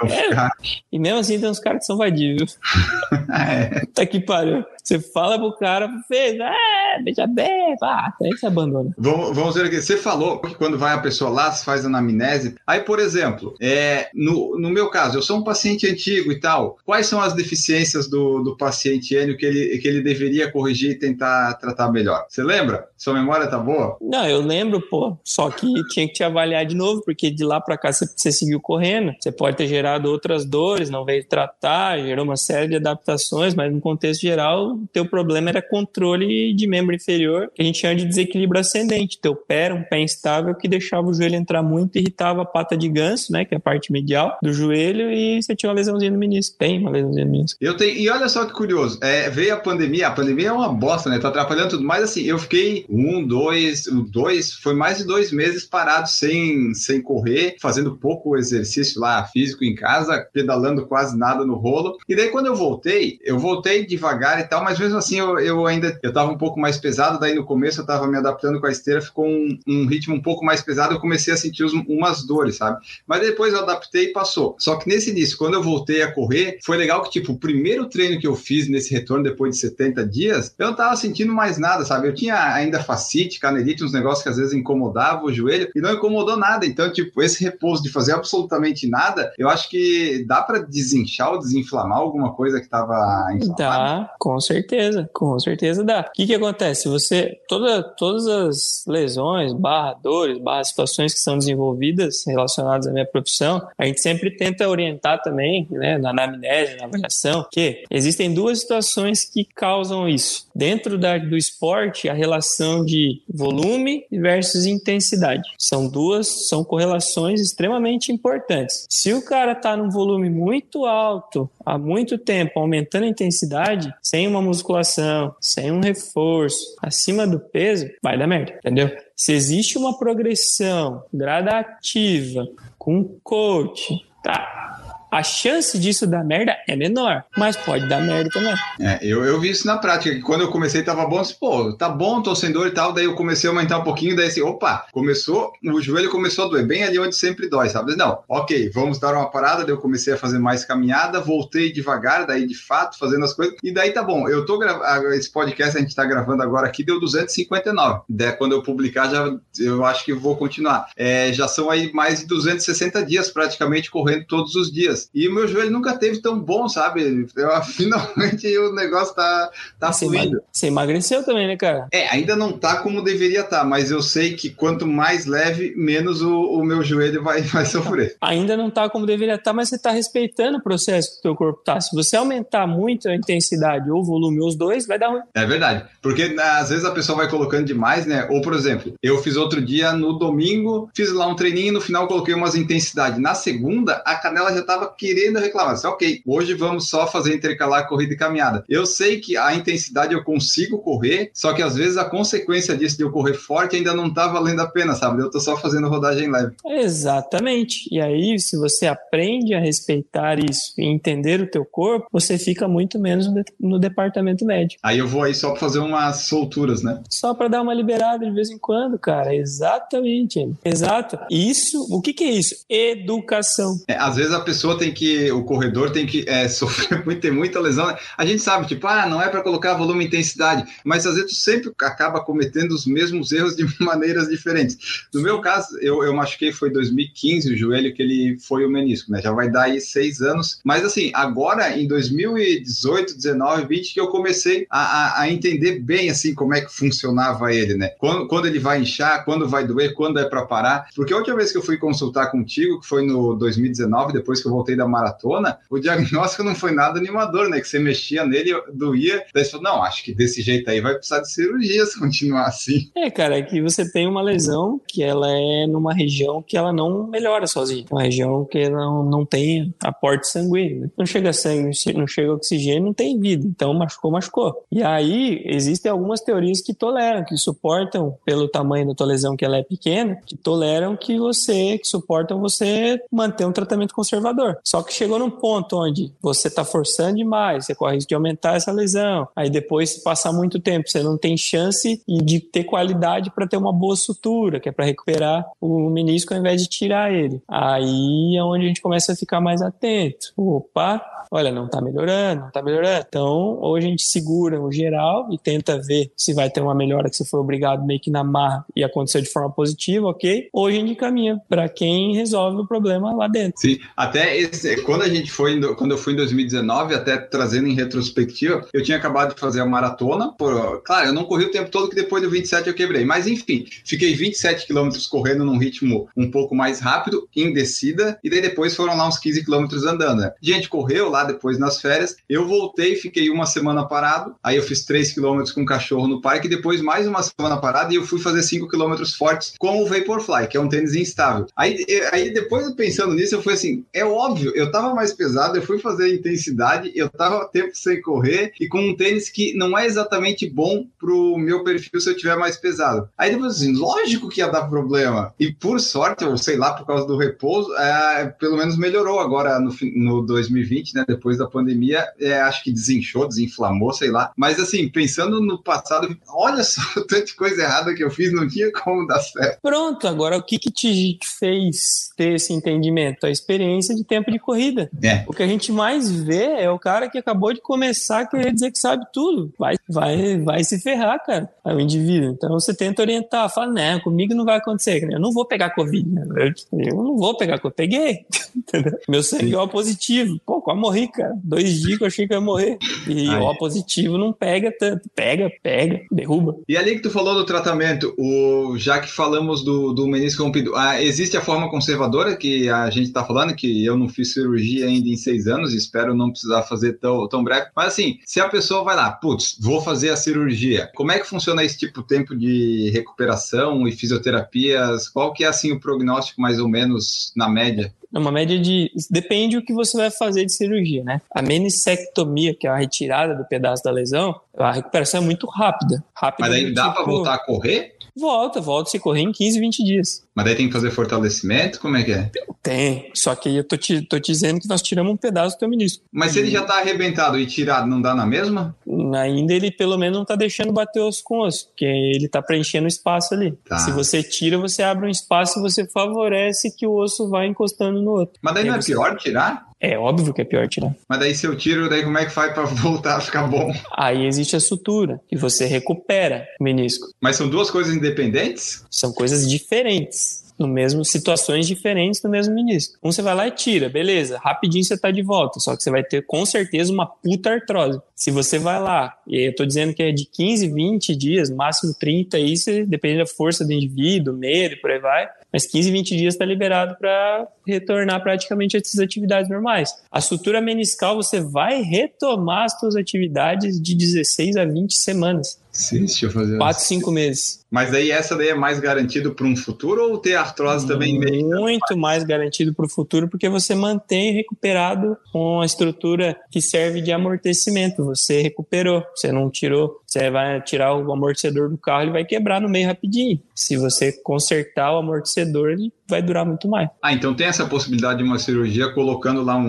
B: é. E mesmo assim tem uns caras que são vadios. é. Tá que pariu. Você fala pro cara, fez, é, beija bem, pá, aí você abandona.
A: Vamos, vamos ver aqui. Você falou que quando vai a pessoa lá, se faz anamnese. Aí, por exemplo, é, no, no meu caso, eu sou um paciente antigo e tal. Quais são as deficiências do, do paciente Que ele, que ele deveria corrigir e tentar tratar melhor? Você lembra? Sua memória tá boa?
B: Não, eu lembro, pô. Só que tinha que te avaliar de novo, porque de lá para cá você, você seguiu correndo. Você pode ter gerado outras dores, não veio tratar, gerou uma série de adaptações, mas no contexto geral, o teu problema era controle de membro inferior, que a gente chama de desequilíbrio ascendente. Teu pé era um pé instável que deixava o joelho entrar muito, irritava a pata de ganso, né, que é a parte medial do joelho, e você tinha uma lesãozinha no menisco. Tem uma lesãozinha no menisco.
A: Eu tenho, e olha só que curioso, é, veio a pandemia, a pandemia é uma bosta, né, tá atrapalhando tudo, mas assim, eu fiquei um, dois, dois foi mais de dois meses parado sem, sem correr, fazendo pouco exercício lá físico em casa, pedalando quase nada no rolo. E daí quando eu voltei, eu voltei devagar e tal, mas mesmo assim eu, eu ainda eu tava um pouco mais pesado, daí no começo eu tava me adaptando com a esteira, ficou um, um ritmo um pouco mais pesado, eu comecei a sentir umas dores, sabe? Mas depois eu adaptei e passou. Só que nesse início, quando eu voltei a correr, foi legal que, tipo, o primeiro treino que eu fiz nesse retorno depois de 70 dias, eu não tava sentindo mais nada, sabe? Eu tinha ainda facite, canelite, uns negócios que às vezes incomodavam o joelho e não incomodou nada. Então, tipo, esse repouso de fazer absolutamente nada, eu acho que dá para desinchar ou desinflamar alguma coisa que tava inflamada.
B: Dá, com certeza, com certeza dá. O que que acontece? Você, toda, todas as lesões, barra dores, barra situações que são desenvolvidas relacionadas à minha profissão, a gente sempre tenta orientar também, né, na anamnese, na avaliação, que existem duas situações que causam isso. Dentro da, do esporte, a relação de volume versus intensidade. São duas, são correlações extremamente importantes. Se o cara está num volume muito alto há muito tempo, aumentando a intensidade, sem uma musculação, sem um reforço, acima do peso, vai dar merda, entendeu? Se existe uma progressão gradativa com coach, tá? A chance disso dar merda é menor, mas pode dar merda também.
A: É, eu, eu vi isso na prática, que quando eu comecei tava bom, disse, pô, tá bom, tô sem dor e tal, daí eu comecei a aumentar um pouquinho, daí assim, opa, começou, o joelho começou a doer, bem ali onde sempre dói, sabe? Não, ok, vamos dar uma parada, daí eu comecei a fazer mais caminhada, voltei devagar, daí de fato, fazendo as coisas, e daí tá bom, eu tô gravando, esse podcast a gente tá gravando agora aqui, deu 259, daí quando eu publicar já, eu acho que vou continuar. É, já são aí mais de 260 dias praticamente correndo todos os dias, e o meu joelho nunca teve tão bom, sabe? Eu, finalmente o negócio tá, tá
B: você
A: fluindo.
B: Você emagreceu também, né, cara?
A: É, ainda não tá como deveria estar, tá, mas eu sei que quanto mais leve, menos o, o meu joelho vai, vai sofrer.
B: Ainda não tá como deveria estar, tá, mas você tá respeitando o processo que o teu corpo tá. Se você aumentar muito a intensidade ou o volume, os dois, vai dar ruim.
A: É verdade. Porque né, às vezes a pessoa vai colocando demais, né? Ou, por exemplo, eu fiz outro dia no domingo, fiz lá um treininho, no final coloquei umas intensidades. Na segunda, a canela já tava querendo reclamar. Assim, ok, hoje vamos só fazer intercalar corrida e caminhada. Eu sei que a intensidade eu consigo correr, só que às vezes a consequência disso de eu correr forte ainda não tá valendo a pena, sabe? Eu tô só fazendo rodagem leve.
B: Exatamente. E aí, se você aprende a respeitar isso e entender o teu corpo, você fica muito menos no departamento médico.
A: Aí eu vou aí só pra fazer umas solturas, né?
B: Só para dar uma liberada de vez em quando, cara. Exatamente. Exato. Isso, o que que é isso? Educação.
A: É, às vezes a pessoa tem tem que, o corredor tem que é, sofrer muito, ter muita lesão. A gente sabe, tipo, ah, não é para colocar volume e intensidade, mas às vezes tu sempre acaba cometendo os mesmos erros de maneiras diferentes. No meu caso, eu, eu machuquei foi 2015 o joelho que ele foi o menisco, né? Já vai dar aí seis anos. Mas assim, agora em 2018, 19, 20 que eu comecei a, a, a entender bem assim como é que funcionava ele, né? Quando, quando ele vai inchar, quando vai doer, quando é para parar. Porque a última vez que eu fui consultar contigo, que foi no 2019, depois que eu voltei da maratona, o diagnóstico não foi nada animador, né? Que você mexia nele, doía, daí você falou, não, acho que desse jeito aí vai precisar de cirurgia se continuar assim.
B: É, cara, é que você tem uma lesão que ela é numa região que ela não melhora sozinha. Uma região que não, não tem aporte sanguíneo. Né? Não chega sangue, não chega oxigênio, não tem vida. Então machucou, machucou. E aí existem algumas teorias que toleram, que suportam, pelo tamanho da tua lesão que ela é pequena, que toleram que você, que suportam você manter um tratamento conservador. Só que chegou num ponto onde você está forçando demais, você corre risco de aumentar essa lesão. Aí depois, se passar muito tempo, você não tem chance de ter qualidade para ter uma boa sutura, que é para recuperar o menisco ao invés de tirar ele. Aí é onde a gente começa a ficar mais atento. Opa, olha, não está melhorando, não está melhorando. Então, ou a gente segura o geral e tenta ver se vai ter uma melhora que você foi obrigado meio que na marra e aconteceu de forma positiva, ok? Ou a gente encaminha para quem resolve o problema lá dentro.
A: Sim, até quando a gente foi, quando eu fui em 2019, até trazendo em retrospectiva, eu tinha acabado de fazer a maratona. Por, claro, eu não corri o tempo todo que depois do 27 eu quebrei, mas enfim, fiquei 27 quilômetros correndo num ritmo um pouco mais rápido, em descida, e daí depois foram lá uns 15 quilômetros andando. Né? A gente correu lá depois nas férias, eu voltei, fiquei uma semana parado, aí eu fiz 3 quilômetros com o cachorro no parque, depois mais uma semana parado e eu fui fazer 5 quilômetros fortes com o Vaporfly, que é um tênis instável. Aí, aí depois pensando nisso, eu fui assim, é óbvio óbvio, eu tava mais pesado, eu fui fazer intensidade, eu tava tempo sem correr e com um tênis que não é exatamente bom pro meu perfil se eu tiver mais pesado. Aí depois assim, lógico que ia dar problema. E por sorte, ou sei lá, por causa do repouso, é, pelo menos melhorou agora no, no 2020, né? Depois da pandemia, é, acho que desinchou, desinflamou, sei lá. Mas assim, pensando no passado, olha só tanta coisa errada que eu fiz, não tinha como dar certo.
B: Pronto, agora o que, que te fez ter esse entendimento? A experiência de tempo de corrida.
A: É.
B: O que a gente mais vê é o cara que acabou de começar a querer dizer que sabe tudo. Vai, vai, vai se ferrar, cara. É o indivíduo. Então você tenta orientar, fala, né, comigo não vai acontecer. Eu não vou pegar Covid. Né? Eu, eu não vou pegar Covid. Peguei. Meu sangue é O positivo. Pô, quase morri, cara. Dois dias que eu achei que eu ia morrer. E o O positivo não pega tanto. Pega, pega, derruba.
A: E ali que tu falou do tratamento, o, já que falamos do, do menisco rompido, ah, existe a forma conservadora que a gente está falando, que eu não fiz cirurgia ainda em seis anos, espero não precisar fazer tão, tão breve. Mas assim, se a pessoa vai lá, putz, vou fazer a cirurgia, como é que funciona esse tipo de tempo de recuperação e fisioterapias? Qual que é assim o prognóstico mais ou menos na média?
B: É uma média de. Depende do que você vai fazer de cirurgia, né? A meniscectomia, que é a retirada do pedaço da lesão, a recuperação é muito rápida. rápida
A: Mas aí dá
B: tipo,
A: para voltar a correr?
B: Volta, volta se correr em 15, 20 dias.
A: Mas daí tem que fazer fortalecimento? Como é que é?
B: Tem. Só que eu tô te, tô te dizendo que nós tiramos um pedaço do teu menisco.
A: Mas se ele já tá arrebentado e tirado, não dá na mesma?
B: Ainda ele pelo menos não tá deixando bater osso com osso, porque ele tá preenchendo o espaço ali.
A: Tá.
B: Se você tira, você abre um espaço e você favorece que o osso vá encostando no outro.
A: Mas daí não é
B: você-
A: pior tirar?
B: É óbvio que é pior tirar.
A: Mas daí se eu tiro, daí como é que faz para voltar a ficar bom?
B: Aí existe a sutura, que você recupera o menisco.
A: Mas são duas coisas independentes?
B: São coisas diferentes. No mesmo, situações diferentes no mesmo menisco. Um você vai lá e tira, beleza, rapidinho você tá de volta. Só que você vai ter com certeza uma puta artrose. Se você vai lá, e eu tô dizendo que é de 15, 20 dias, máximo 30, isso depende da força do indivíduo, medo por aí vai. Mas 15, 20 dias está liberado para retornar praticamente às suas atividades normais. A sutura meniscal, você vai retomar as suas atividades de 16 a 20 semanas.
A: Sim, deixa eu fazer.
B: 4, 5 meses.
A: Mas daí essa daí é mais garantido para um futuro ou ter artrose também meio?
B: Muito mais garantido para o futuro, porque você mantém recuperado com a estrutura que serve de amortecimento. Você recuperou, você não tirou. Você vai tirar o amortecedor do carro, ele vai quebrar no meio rapidinho. Se você consertar o amortecedor, ele vai durar muito mais.
A: Ah, então tem essa possibilidade de uma cirurgia colocando lá um,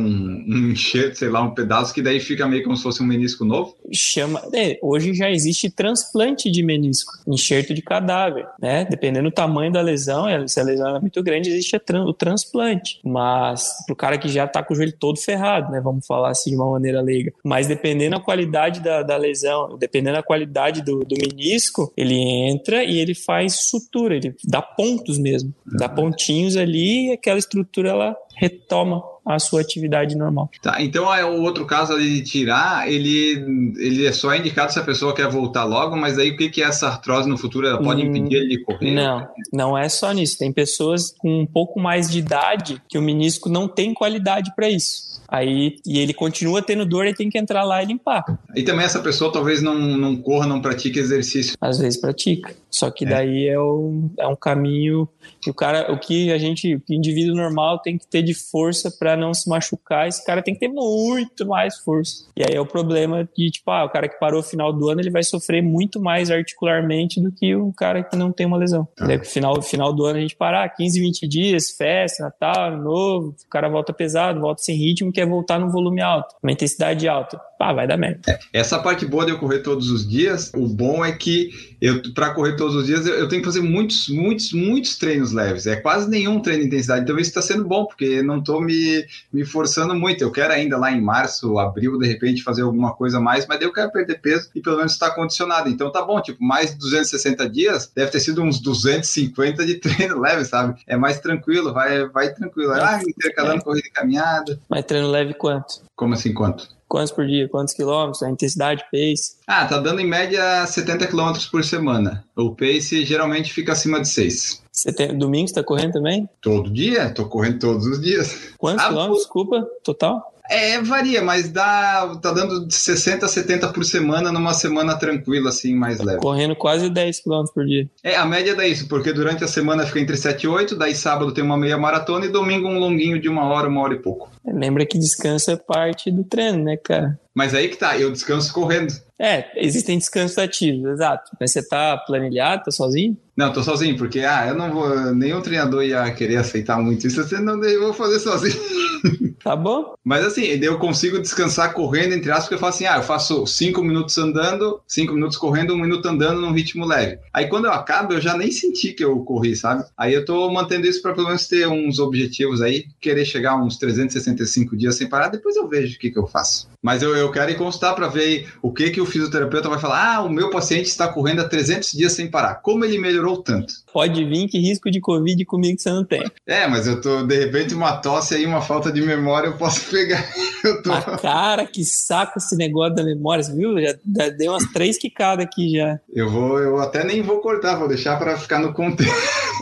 A: um enxerto, sei lá, um pedaço que daí fica meio como se fosse um menisco novo?
B: Chama, é, hoje já existe transplante de menisco, enxerto de cadáver, né? Dependendo do tamanho da lesão, é, se a lesão é muito grande, existe tran- o transplante. Mas pro cara que já tá com o joelho todo ferrado, né? Vamos falar assim de uma maneira leiga. Mas dependendo da qualidade da, da lesão, dependendo da qualidade do, do menisco, ele entra e ele faz sutura, ele dá pontos mesmo, dá pontinhos ali e aquela estrutura ela retoma a sua atividade normal.
A: Tá, então é o outro caso ali de tirar, ele, ele é só indicado se a pessoa quer voltar logo, mas aí o que, que é essa artrose no futuro? Ela pode
B: Hum,
A: impedir ele de correr?
B: Não, não é só nisso. Tem pessoas com um pouco mais de idade que o menisco não tem qualidade para isso. Aí, e ele continua tendo dor e tem que entrar lá e limpar.
A: E também essa pessoa talvez não, não corra, não pratique exercício.
B: Às vezes pratica. Só que
A: É.
B: daí é um, é um caminho que o cara, o que a gente, o indivíduo normal tem que ter de força para não se machucar, esse cara tem que ter muito mais força. E aí é o problema de, tipo, ah, o cara que parou no final do ano, ele vai sofrer muito mais articularmente do que um cara que não tem uma lesão. Daí, no final, final do ano a gente parar 15, 20 dias, festa, Natal, Ano Novo, o cara volta pesado, volta sem ritmo, quer voltar no volume alto, uma intensidade alta. Pá, vai dar merda.
A: Essa parte boa de eu correr todos os dias, o bom é que eu para correr todos os dias eu, eu tenho que fazer muitos, muitos, muitos treinos leves. É quase nenhum treino de intensidade. Então isso está sendo bom, porque eu não estou me, me forçando muito. Eu quero ainda lá em março, abril, de repente, fazer alguma coisa mais, mas daí eu quero perder peso e pelo menos estar condicionado. Então tá bom, tipo, mais de 260 dias, deve ter sido uns 250 de treino leve, sabe? É mais tranquilo, vai, vai tranquilo. Ah, intercalando corrida e caminhada.
B: Mas treino leve quanto?
A: Como assim, quanto?
B: Quantos por dia? Quantos quilômetros? A intensidade, pace?
A: Ah, tá dando em média 70 km por semana. O pace geralmente fica acima de 6.
B: Você tem, domingo você tá correndo também?
A: Todo dia? Tô correndo todos os dias.
B: Quantos
A: Ah,
B: quilômetros, desculpa, total?
A: É, varia, mas dá, tá dando de 60 a 70 por semana numa semana tranquila, assim, mais leve.
B: Correndo quase 10 km por dia.
A: É, a média dá isso, porque durante a semana fica entre 7 e 8, daí sábado tem uma meia maratona e domingo um longuinho de uma hora, uma hora e pouco.
B: Lembra que descanso é parte do treino, né, cara?
A: Mas aí que tá, eu descanso correndo.
B: É, existem descansos ativos, exato. Mas você tá planilhado, tá sozinho?
A: Não, tô sozinho, porque ah, eu não vou. Nenhum treinador ia querer aceitar muito isso, você não eu vou fazer sozinho.
B: Tá bom?
A: Mas assim, eu consigo descansar correndo, entre aspas, porque eu faço assim: ah, eu faço cinco minutos andando, cinco minutos correndo, um minuto andando num ritmo leve. Aí quando eu acabo, eu já nem senti que eu corri, sabe? Aí eu tô mantendo isso para pelo menos ter uns objetivos aí, querer chegar uns 365 dias sem parar, depois eu vejo o que, que eu faço. Mas eu, eu quero ir constar para ver o que, que o fisioterapeuta vai falar. Ah, o meu paciente está correndo há 300 dias sem parar. Como ele melhorou tanto?
B: Pode vir que risco de Covid comigo que você não tem.
A: É, mas eu tô, de repente, uma tosse aí, uma falta de memória, eu posso pegar. Eu tô...
B: Ah, cara, que saco esse negócio da memória, viu? Já, já deu umas três quicadas aqui já.
A: Eu vou, eu até nem vou cortar, vou deixar para ficar no contexto.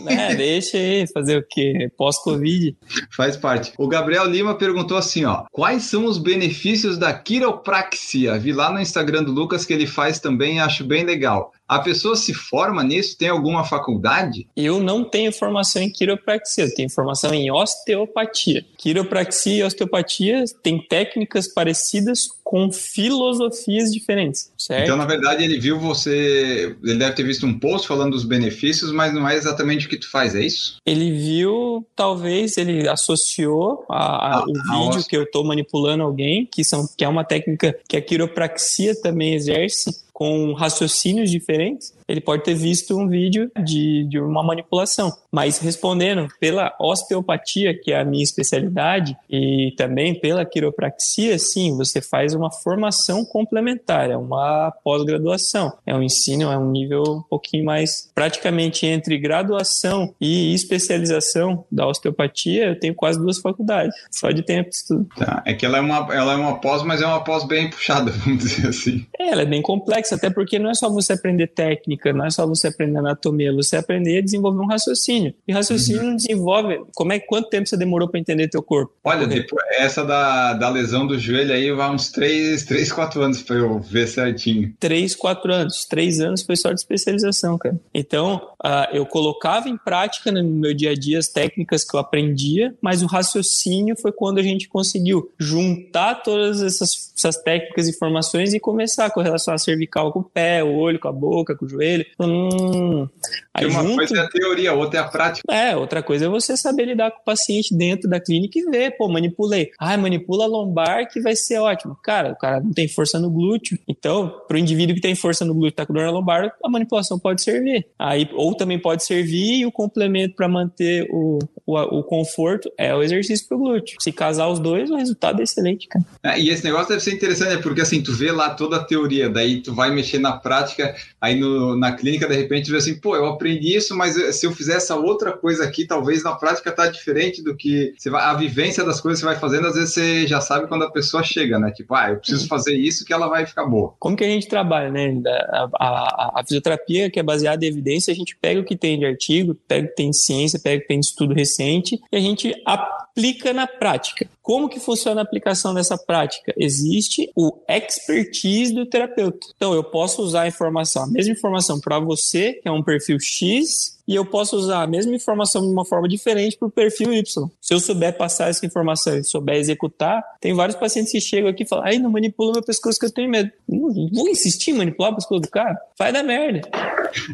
B: É, deixa aí, fazer o quê? Pós-Covid.
A: Faz parte. O Gabriel Lima perguntou assim, ó, quais são os benefícios da quiropraxia? Vi lá no Instagram do Lucas que ele faz também, acho bem legal. A pessoa se forma nisso? Tem alguma faculdade?
B: Eu não tenho formação em quiropraxia, eu tenho formação em osteopatia. Quiropraxia e osteopatia têm técnicas parecidas com filosofias diferentes, certo?
A: Então, na verdade, ele viu você. Ele deve ter visto um post falando dos benefícios, mas não é exatamente o que tu faz, é isso?
B: Ele viu, talvez, ele associou a, a, ah, o vídeo que eu estou manipulando alguém, que, são, que é uma técnica que a quiropraxia também exerce com raciocínios diferentes, ele pode ter visto um vídeo de, de uma manipulação. Mas respondendo pela osteopatia, que é a minha especialidade, e também pela quiropraxia, sim, você faz uma formação complementar, é uma pós-graduação. É um ensino, é um nível um pouquinho mais, praticamente entre graduação e especialização da osteopatia, eu tenho quase duas faculdades, só de tempo de estudo.
A: Tá, é que ela é uma, ela é uma pós, mas é uma pós bem puxada, vamos dizer assim.
B: É, ela é bem complexa até porque não é só você aprender técnica, não é só você aprender anatomia, você aprender a desenvolver um raciocínio. E raciocínio uhum. não desenvolve. Como é quanto tempo você demorou para entender teu corpo?
A: Olha, depois, essa da, da lesão do joelho aí vai uns 3, 3 4 anos para eu ver certinho.
B: 3, 4 anos. 3 anos foi só de especialização, cara. Então, uh, eu colocava em prática no meu dia a dia as técnicas que eu aprendia, mas o raciocínio foi quando a gente conseguiu juntar todas essas, essas técnicas e informações e começar com relação a cervical com o pé, o olho, com a boca, com o joelho. Hum,
A: aí uma junto, coisa é a teoria, outra é a prática.
B: É, outra coisa é você saber lidar com o paciente dentro da clínica e ver, pô, manipulei. Ah, manipula a lombar que vai ser ótimo. Cara, o cara não tem força no glúteo. Então, para o indivíduo que tem força no glúteo e tá com dor na lombar, a manipulação pode servir. Aí, ou também pode servir e o complemento para manter o, o, o, conforto é o exercício pro glúteo. Se casar os dois, o resultado é excelente, cara.
A: É, e esse negócio deve ser interessante, né? Porque assim, tu vê lá toda a teoria, daí tu vai mexer na prática, aí no, na clínica, de repente, vê assim, pô, eu aprendi isso, mas se eu fizer essa outra coisa aqui, talvez na prática tá diferente do que você vai, a vivência das coisas que você vai fazendo, às vezes você já sabe quando a pessoa chega, né? Tipo, ah, eu preciso fazer isso que ela vai ficar boa.
B: Como que a gente trabalha, né? A, a, a fisioterapia que é baseada em evidência, a gente pega o que tem de artigo, pega o que tem de ciência, pega o que tem de estudo recente e a gente aplica na prática. Como que funciona a aplicação dessa prática? Existe o expertise do terapeuta. Então, eu posso usar a informação, a mesma informação para você, que é um perfil X, e eu posso usar a mesma informação de uma forma diferente para o perfil Y. Se eu souber passar essa informação e souber executar, tem vários pacientes que chegam aqui e falam: ai, não manipula meu pescoço que eu tenho medo. Não, vou insistir em manipular o pescoço do cara? Vai dar merda.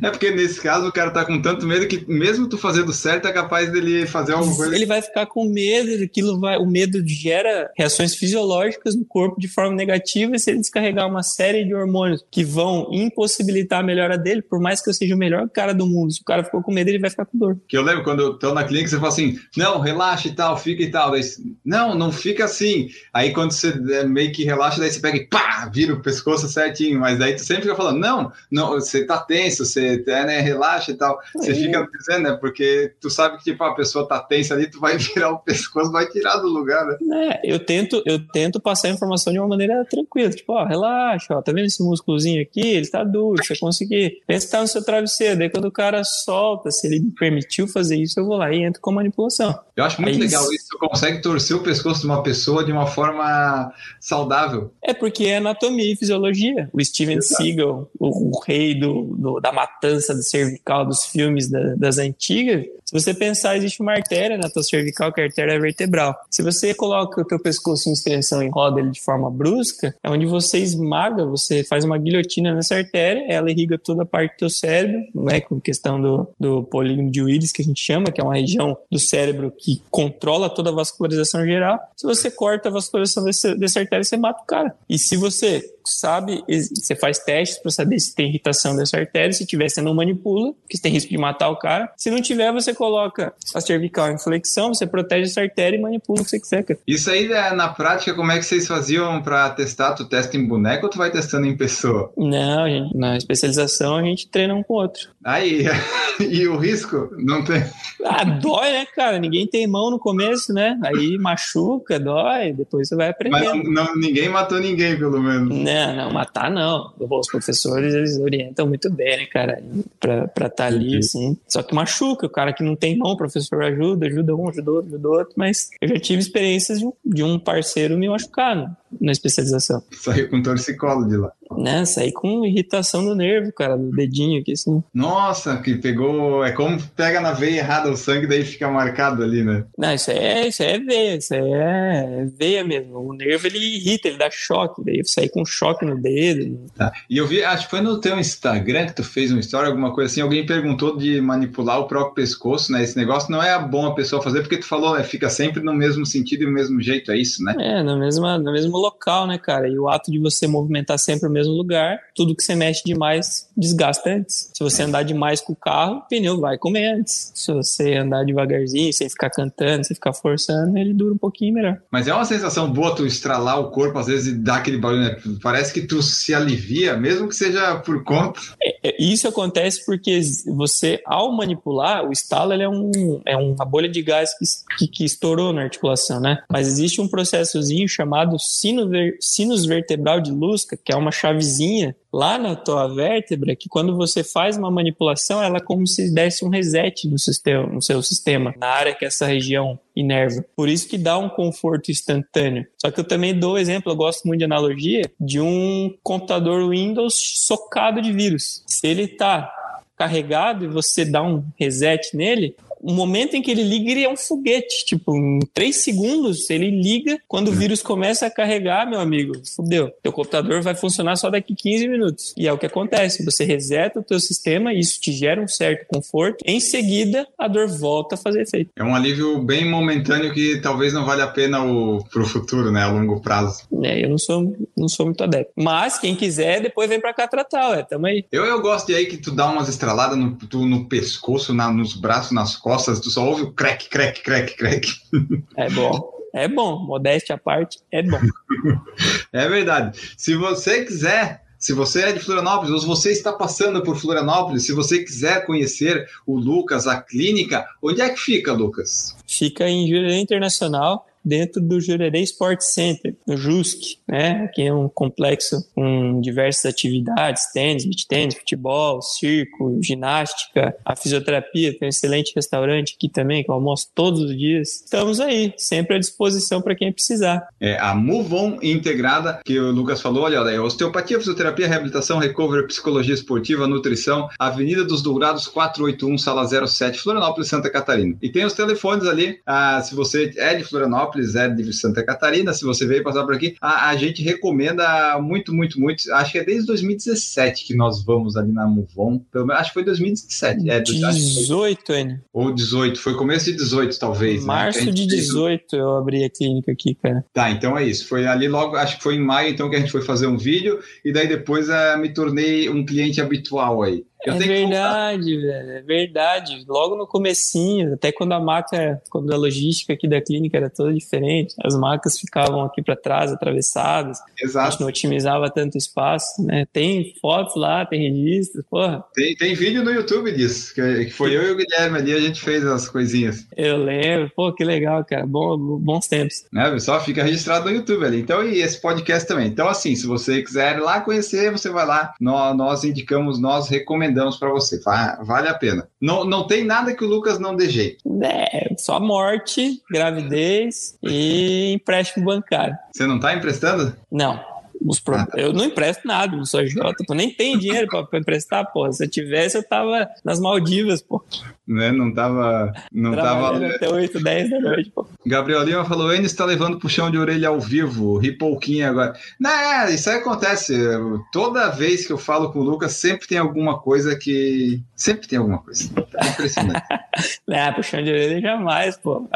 A: É porque nesse caso o cara tá com tanto medo que mesmo tu fazendo certo é capaz dele fazer alguma coisa.
B: Ele vai ficar com medo, aquilo vai, o medo gera reações fisiológicas no corpo de forma negativa e se ele descarregar uma série de hormônios que vão impossibilitar a melhora dele, por mais que eu seja o melhor cara do mundo, se o cara ficou com medo, ele vai ficar com dor.
A: Que eu lembro quando eu tô na clínica, você fala assim, não, relaxa e tal, fica e tal. Daí, não, não fica assim. Aí quando você é, meio que relaxa, daí você pega e pá, vira o pescoço certinho. Mas daí tu sempre fica falando, não, não, você tá tenso, você é, né, relaxa e tal. Você é. fica dizendo, né, porque tu sabe que tipo, a pessoa tá tensa ali, tu vai virar o pescoço, vai tirar do lugar, hora.
B: É, eu tento, eu tento passar a informação de uma maneira tranquila. Tipo, ó, relaxa, ó, tá vendo esse músculozinho aqui? Ele tá duro, você conseguir. Pensa que tá no seu travesseiro. Daí quando o cara solta, se ele me permitiu fazer isso, eu vou lá e entro com manipulação.
A: Eu acho muito
B: Aí
A: legal
B: isso-.
A: Você consegue torcer o pescoço de uma pessoa de uma forma saudável.
B: É porque é anatomia e fisiologia. O Steven
A: Exato.
B: Seagal, o, o rei do, do- da matança do cervical dos filmes da- das antigas, se você pensar, existe uma artéria na tua cervical, que é a artéria vertebral. Se você coloca o teu pescoço em extensão e roda ele de forma brusca, é onde você esmaga, você faz uma guilhotina nessa artéria, ela irriga toda a parte do teu cérebro, né, com questão do, do polígono de Willis, que a gente chama, que é uma região do cérebro que controla toda a vascularização geral. Se você corta a vascularização desse, dessa artéria, você mata o cara. E se você sabe, você faz testes para saber se tem irritação dessa artéria, se tiver, você não manipula, porque você tem risco de matar o cara. Se não tiver, você coloca a cervical em flexão, você protege essa artéria e manipula o que você quiser, cara.
A: Isso aí, né, na prática, como é que vocês faziam pra testar? Tu testa em boneco ou tu vai testando em pessoa?
B: Não, gente, na especialização a gente treina um com o outro.
A: Aí, e o risco? Não tem.
B: Ah, dói, né, cara? Ninguém tem mão no começo, né? Aí machuca, dói, depois você vai
A: Mas
B: aprendendo.
A: não, não- ninguém matou ninguém, pelo menos.
B: Não, não, matar não. Os professores, eles orientam muito bem, né, cara? Pra estar tá ali, assim. Só que machuca. O cara que não tem mão, o professor ajuda, ajuda um, ajuda outro, ajuda outro. Mas eu já tive experiências de um, de um parceiro me machucar no- na especialização.
A: Saiu com torcicolo de lá.
B: Né? Saí com irritação do nervo, cara, do dedinho aqui, assim.
A: Nossa, que pegou. É como pega na veia errada o sangue, daí fica marcado ali, né?
B: Não, isso é, isso é veia, isso é veia mesmo. O nervo, ele irrita, ele dá choque. Daí eu saí com choque no dedo.
A: Tá. E eu vi, acho que foi no teu Instagram que tu fez uma história, alguma coisa assim, alguém perguntou de manipular o próprio pescoço, né? Esse negócio não é bom a pessoa fazer, porque tu falou, né? Fica sempre no mesmo sentido e no mesmo jeito, é isso, né?
B: É, no mesmo, no mesmo local, né, cara? E o ato de você movimentar sempre o mesmo lugar, tudo que você mexe demais desgasta antes. Se você andar demais com o carro, o pneu vai comer antes. Se você andar devagarzinho, sem ficar cantando, sem ficar forçando, ele dura um pouquinho melhor.
A: Mas é uma sensação boa tu estralar o corpo, às vezes, e dar aquele barulho, né? Parece que tu se alivia, mesmo que seja por conta.
B: É, Isso acontece porque você, ao manipular, o estalo ele é, um, é uma bolha de gás que, que, que estourou na articulação, né? Mas existe um processozinho chamado sino ver, sinus vertebral de Lusca, que é uma chavezinha lá na tua vértebra, que quando você faz uma manipulação, ela é como se desse um reset no, sistema, no seu sistema, na área que essa região inerva. Por isso que dá um conforto instantâneo. Só que eu também dou exemplo, eu gosto muito de analogia, de um computador Windows socado de vírus. Se ele tá carregado e você dá um reset nele, o momento em que ele liga, ele é um foguete. Tipo, em três segundos, ele liga. Quando o vírus começa a carregar, meu amigo, fudeu. Teu computador vai funcionar só daqui 15 minutos. E é o que acontece. Você reseta o teu sistema e isso te gera um certo conforto. Em seguida, a dor volta a fazer efeito.
A: É um alívio bem momentâneo que talvez não vale a pena o, pro futuro, né? A longo prazo.
B: É, eu não sou, não sou muito adepto. Mas, quem quiser, depois vem pra cá tratar, ué. Tamo aí.
A: Eu, eu gosto de aí que tu dá umas estraladas no, tu- no pescoço, na- nos braços, nas costas, tu só ouve o crack, crack, crack, crack.
B: É bom. É bom. Modéstia à parte, é bom.
A: É verdade. Se você quiser, se você é de Florianópolis ou se você está passando por Florianópolis, se você quiser conhecer o Lucas, a clínica, onde é que fica, Lucas?
B: Fica em Jurerê Internacional, dentro do Jurerê Sport Center, no JUSC, né? Aqui é um complexo com diversas atividades, tênis, beach tênis, futebol, circo, ginástica, a fisioterapia, tem um excelente restaurante aqui também, que eu almoço todos os dias. Estamos aí, sempre à disposição para quem precisar.
A: É a Move integrada, que o Lucas falou, olha, é osteopatia, fisioterapia, reabilitação, recovery, psicologia esportiva, nutrição, Avenida dos Dourados 481, sala 07, Florianópolis, Santa Catarina. E tem os telefones ali, ah, se você é de Florianópolis, é de Santa Catarina, se você veio passar por aqui, a, a gente recomenda muito, muito, muito, acho que é desde 2017 que nós vamos ali na Muvon, pelo menos, acho que foi 2017, é, do- acho que foi-
B: 18, N.
A: ou 18, foi começo de 18 talvez. né?
B: Março
A: gente
B: de
A: fez o-
B: 18 eu abri a clínica aqui, cara.
A: Tá, então é isso. Foi ali logo, acho que foi em maio, então, que a gente foi fazer um vídeo, e daí depois eh, me tornei um cliente habitual aí. Eu
B: é verdade, velho, é verdade. Logo no comecinho, até quando a maca, quando a logística aqui da clínica era toda diferente, as macas ficavam aqui para trás, atravessadas, a gente
A: Exato.
B: não otimizava tanto espaço, né? Tem fotos lá, tem registros, porra,
A: Tem, tem vídeo no YouTube disso, que, foi eu e o Guilherme ali, a gente fez as coisinhas.
B: eu lembro, pô, que legal, cara, Bom, bons tempos.
A: Né, pessoal? Fica registrado no YouTube ali. Então, e esse podcast também. Então, assim, se você quiser ir lá conhecer, você vai lá. Nós, nós indicamos, nós recomendamos para você. Va- Vale a pena. Não, não tem nada que o Lucas não dê jeito.
B: É, só morte, gravidez e empréstimo bancário.
A: Você não tá emprestando?
B: Não. Pro-
A: Ah.
B: Eu não empresto nada, não sou Jota, pô, nem tenho dinheiro pra, pra emprestar, pô. Se eu tivesse, eu tava nas Maldivas, pô.
A: Né? Não tava. Não tava.
B: Até 8, 10 da noite, pô.
A: Gabriel Lima falou: o Enes está levando puxão de orelha ao vivo, ri pouquinho agora. Não, é, isso aí acontece. Toda vez que eu falo com o Lucas, sempre tem alguma coisa que. Sempre tem alguma coisa. É impressionante.
B: Ah, puxão de orelha jamais, pô.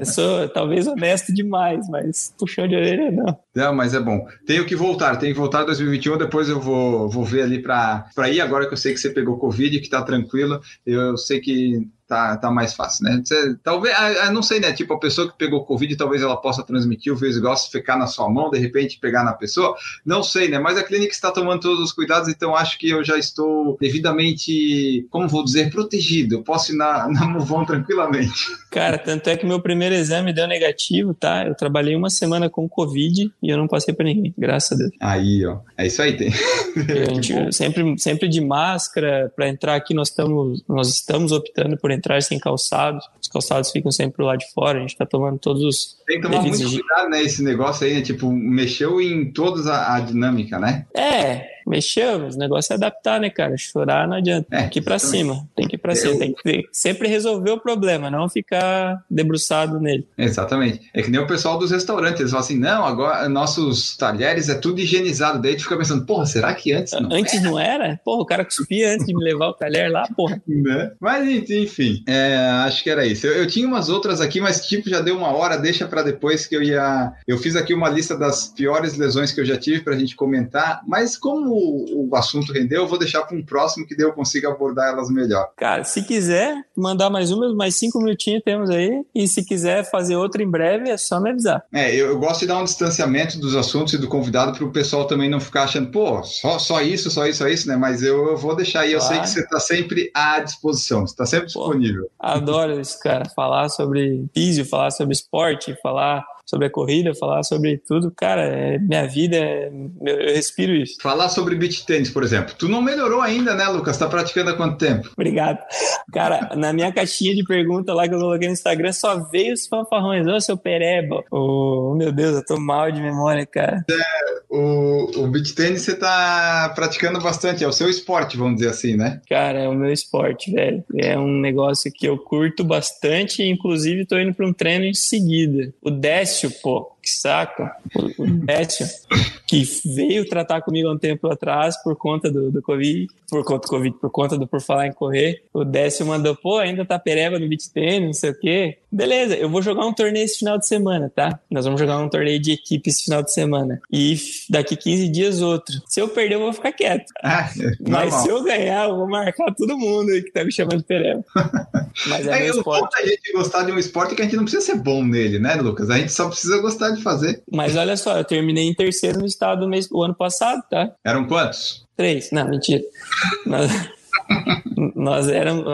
B: Eu sou talvez honesto demais, mas puxão de orelha não.
A: Não, mas é bom. Tenho que voltar, tenho que voltar em 2021. Depois eu vou, vou ver ali para ir. Agora que eu sei que você pegou Covid, que tá tranquilo, eu sei que tá, tá mais fácil, né? Você, talvez, ah, ah, não sei, né? Tipo, a pessoa que pegou Covid, talvez ela possa transmitir o vírus igual se ficar na sua mão, de repente pegar na pessoa. Não sei, né? Mas a clínica está tomando todos os cuidados, então acho que eu já estou devidamente, como vou dizer, protegido. Eu posso ir na, na Muvon tranquilamente.
B: Cara, tanto é que meu primeiro exame deu negativo, tá? Eu trabalhei uma semana com Covid e eu não passei pra ninguém, graças a Deus.
A: Aí, ó. É isso aí, tem.
B: Gente, sempre, sempre de máscara, para entrar aqui nós estamos, nós estamos optando por entrar sem calçados. Os calçados ficam sempre lado de fora, a gente tá tomando todos os.
A: Tem que tomar muito cuidado, né? Esse negócio aí, né? Tipo, mexeu em toda a, a dinâmica, né?
B: É, mexeu, o negócio é adaptar, né, cara? Chorar não adianta.
A: É,
B: Tem que ir pra
A: exatamente.
B: cima, tem que ir pra
A: Eu-
B: cima, tem que sempre resolver o problema, não ficar debruçado nele.
A: Exatamente. É que nem o pessoal dos restaurantes, eles falam assim, não, agora nossos talheres é tudo higienizado. Daí tu fica pensando, porra, será que antes não?
B: Antes não era? Porra, o cara cuspia antes de me levar o talher lá, porra.
A: Né? Mas enfim, é, acho que era isso. Eu, eu tinha umas outras aqui, mas tipo, já deu uma hora, deixa pra depois que eu ia. Eu fiz aqui uma lista das piores lesões que eu já tive pra gente comentar, mas como o, o assunto rendeu, eu vou deixar para um próximo que daí eu consiga abordar elas melhor.
B: Cara, se quiser mandar mais uma, mais cinco minutinhos temos aí. E se quiser fazer outra em breve, é só me avisar.
A: É, eu, eu gosto de dar um distanciamento dos assuntos e do convidado para o pessoal também não ficar achando, pô, só, só isso, só isso, só isso, né? Mas eu, eu vou deixar aí, eu sei
B: Claro.
A: que você está sempre à disposição, você está sempre
B: Pô.
A: disponível.
B: Adoro isso, cara. Falar sobre físio, falar sobre esporte, falar sobre a corrida, falar sobre tudo. Cara, é minha vida, é, eu, respiro isso.
A: Falar sobre beach tênis, por exemplo. Tu não melhorou ainda, né, Lucas? Tá praticando há quanto tempo?
B: Obrigado. Cara, na minha caixinha de pergunta lá que eu coloquei no Instagram, só veio os fanfarrões. Ô, seu pereba. Ô, meu Deus, eu tô mal de memória, cara.
A: O, o beach tênis você tá praticando bastante, é o seu esporte, vamos dizer assim, né?
B: Cara, é o meu esporte, velho. É um negócio que eu curto bastante, inclusive tô indo para um treino em seguida. O Décio, pô, que saco. O, Décio, que veio tratar comigo há um tempo atrás por conta do, do Covid, por conta do Covid, por conta do Por Falar em Correr. O Décio mandou, pô, ainda tá pereba no beat tênis, não sei o quê. Beleza, eu vou jogar um torneio esse final de semana, tá? Nós vamos jogar um torneio de equipe esse final de semana. E daqui 15 dias outro. Se eu perder, eu vou ficar quieto.
A: Ah, é
B: Mas
A: normal.
B: se eu ganhar, eu vou marcar todo mundo aí que tá me chamando de pereba. Mas é,
A: É,
B: meu esporte.
A: da gente gostar de um esporte que a gente não precisa ser bom nele, né, Lucas? A gente só precisa gostar de fazer.
B: Mas olha só, eu terminei em terceiro no estado do mês, o ano passado, tá?
A: Eram quantos?
B: Três. Não, mentira. Nós, nós éramos.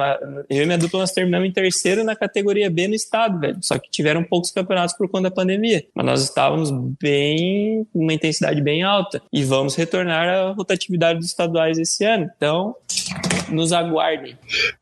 B: Eu e minha dupla nós terminamos em terceiro na categoria B no estado, velho. Só que tiveram poucos campeonatos por conta da pandemia. Mas nós estávamos bem. uma intensidade bem alta. E vamos retornar à rotatividade dos estaduais esse ano. Então, nos aguardem.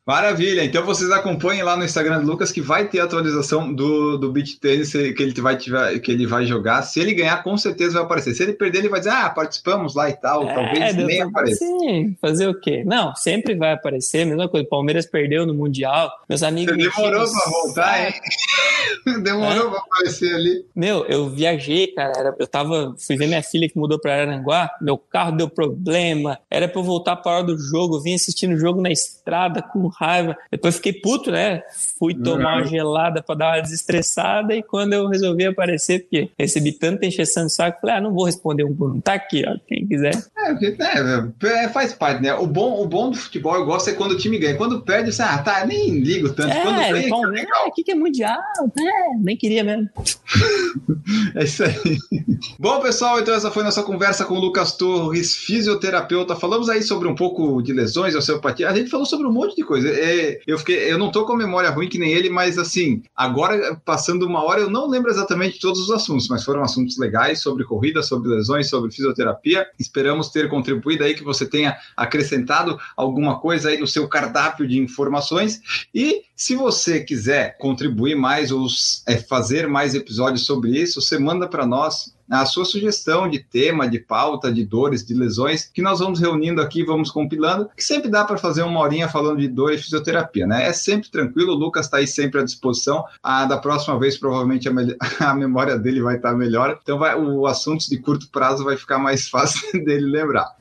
A: Maravilha, então vocês acompanhem lá no Instagram do Lucas que vai ter atualização do, do beach tennis que ele, vai, tiver, que ele vai jogar. Se ele ganhar, com certeza vai aparecer. Se ele perder, ele vai dizer, ah, participamos lá e tal. Talvez
B: É, Deus
A: nem apareça.
B: Sim, fazer o quê? Não, sempre vai aparecer. Mesma coisa, Palmeiras perdeu no Mundial. Meus amigos.
A: Você demorou
B: o
A: pra voltar, hein? Demorou pra aparecer ali.
B: Meu, eu viajei, cara. Eu tava. Fui ver minha filha que mudou pra Aranguá. Meu carro deu problema. Era pra eu voltar pra hora do jogo. Eu vim assistindo o jogo na estrada com raiva. Depois fiquei puto, né? Fui tomar uma gelada pra dar uma desestressada. E quando eu resolvi aparecer, porque recebi tanta encheção de saco, falei, ah, não vou responder um por um. Tá aqui, ó. Quem quiser.
A: É, é, faz parte, né? O bom, o bom do futebol eu gosto é quando o time ganha. Quando perde, você, ah, tá, nem ligo tanto.
B: É,
A: quando ganha,
B: então, é, aqui que é mundial, é, nem queria mesmo.
A: é isso aí. Bom, pessoal, então essa foi nossa conversa com o Lucas Torres, fisioterapeuta. Falamos aí sobre um pouco de lesões, osteopatia. A gente falou sobre um monte de coisa. É, eu, fiquei, eu não tô com a memória ruim que nem ele, mas assim, agora passando uma hora, eu não lembro exatamente todos os assuntos, mas foram assuntos legais sobre corrida, sobre lesões, sobre fisioterapia. Esperamos ter contribuído aí, que você tenha acrescentado alguma coisa aí no seu cardápio de informações. E se você quiser contribuir mais ou é, fazer mais episódios sobre isso, você manda para nós a sua sugestão de tema, de pauta, de dores, de lesões, que nós vamos reunindo aqui, vamos compilando, que sempre dá para fazer uma horinha falando de dor e fisioterapia, né? É sempre tranquilo, o Lucas está aí sempre à disposição. A da próxima vez, provavelmente, a, a memória dele vai estar tá melhor, então vai, o assunto de curto prazo vai ficar mais fácil dele lembrar.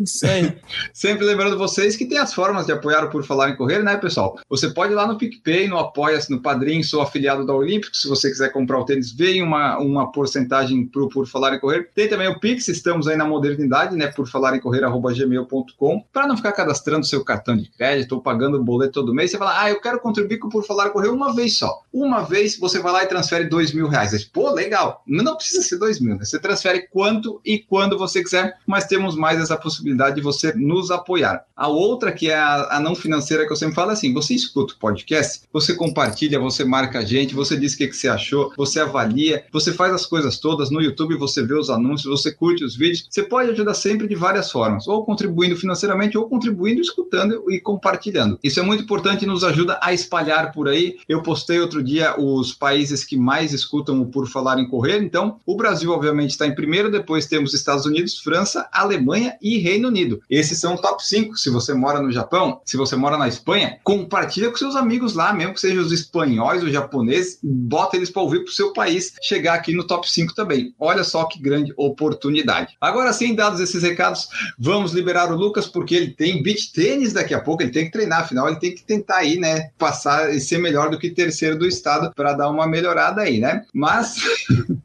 B: Isso aí.
A: sempre lembrando vocês que tem as formas de apoiar o Por Falar em Correr, né, pessoal? Você pode ir lá no PicPay, no Apoia-se, no Padrim, sou afiliado da Olímpico, se você quiser comprar o tênis, vem uma, uma porcentagem para Por Falar em Correr. Tem também o Pix, estamos aí na modernidade, né? Por falar em correr, arroba gmail.com, para não ficar cadastrando seu cartão de crédito ou pagando o boleto todo mês. Você fala, ah, eu quero contribuir com o Por Falar em Correr uma vez só. Uma vez você vai lá e transfere dois mil reais. Aí, Pô, legal. Não precisa ser dois mil, né? Você transfere quanto e quando você quiser, mas temos mais essa possibilidade de você nos apoiar. A outra, que é a, a não financeira que eu sempre falo é assim: você escuta o podcast, você compartilha, você marca a gente, você diz o que, que você achou, você avalia, você faz as coisas todas no YouTube, você vê os anúncios, você curte os vídeos. Você pode ajudar sempre de várias formas, ou contribuindo financeiramente, ou contribuindo, escutando e compartilhando. Isso é muito importante e nos ajuda a espalhar por aí. Eu postei outro dia os países que mais escutam o Por Falar em Correr. Então, o Brasil, obviamente, está em primeiro, depois temos Estados Unidos, França, Alemanha e Reino Unido. Esses são o top 5. Se você mora no Japão, se você mora na Espanha, compartilha com seus amigos lá, mesmo que sejam os espanhóis, os japoneses, bota eles para ouvir para o seu país chegar aqui no top 5 também. Olha só que grande oportunidade. Agora sim, dados esses recados, vamos liberar o Lucas, porque ele tem beach tênis daqui a pouco, ele tem que treinar, afinal, ele tem que tentar aí, né, passar e ser melhor do que terceiro do estado para dar uma melhorada aí, né? Mas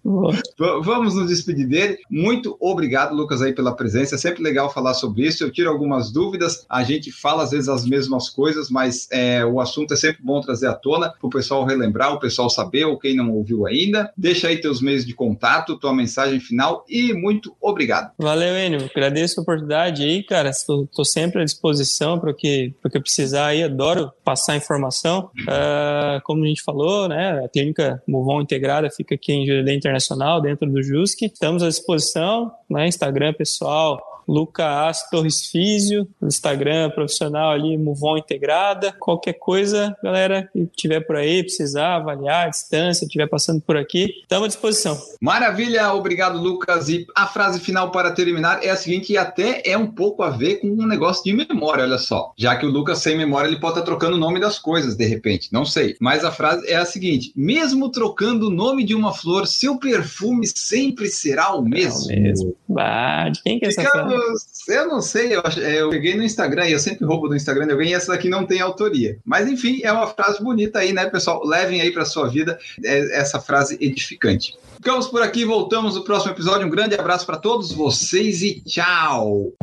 A: vamos nos despedir dele. Muito obrigado, Lucas, aí pela presença. É sempre legal falar sobre isso. Eu tiro algumas dúvidas, a gente fala às vezes as mesmas coisas, mas é, o assunto é sempre bom trazer à tona para o pessoal relembrar, o pessoal saber, ou quem não ouviu ainda. Deixa aí teus meios de contato, tua mensagem final e muito obrigado.
B: Valeu, Enio. Agradeço a oportunidade aí, cara. Estou sempre à disposição para o que, que precisar aí. Adoro passar informação. Uh, como a gente falou, né, a clínica Movon Integrada fica aqui em Jurerê Internacional, dentro do JUSC. Estamos à disposição, né, Instagram pessoal, Lucas Torres Físio, no Instagram profissional ali, Muvon Integrada. Qualquer coisa, galera, que tiver por aí, precisar avaliar a distância, estiver passando por aqui, estamos à disposição.
A: Maravilha, obrigado, Lucas. E a frase final para terminar é a seguinte, e até é um pouco a ver com um negócio de memória, olha só. Já que o Lucas sem memória, ele pode estar trocando o nome das coisas, de repente, não sei. Mas a frase é a seguinte: mesmo trocando o nome de uma flor, seu perfume sempre será o mesmo. É o mesmo.
B: Bah, de quem que é essa frase?
A: Eu não sei, eu, eu peguei no Instagram e eu sempre roubo do Instagram de alguém e essa daqui não tem autoria. Mas enfim, é uma frase bonita aí, né, pessoal? Levem aí para sua vida é, essa frase edificante. Ficamos por aqui, voltamos no próximo episódio. Um grande abraço para todos vocês e tchau!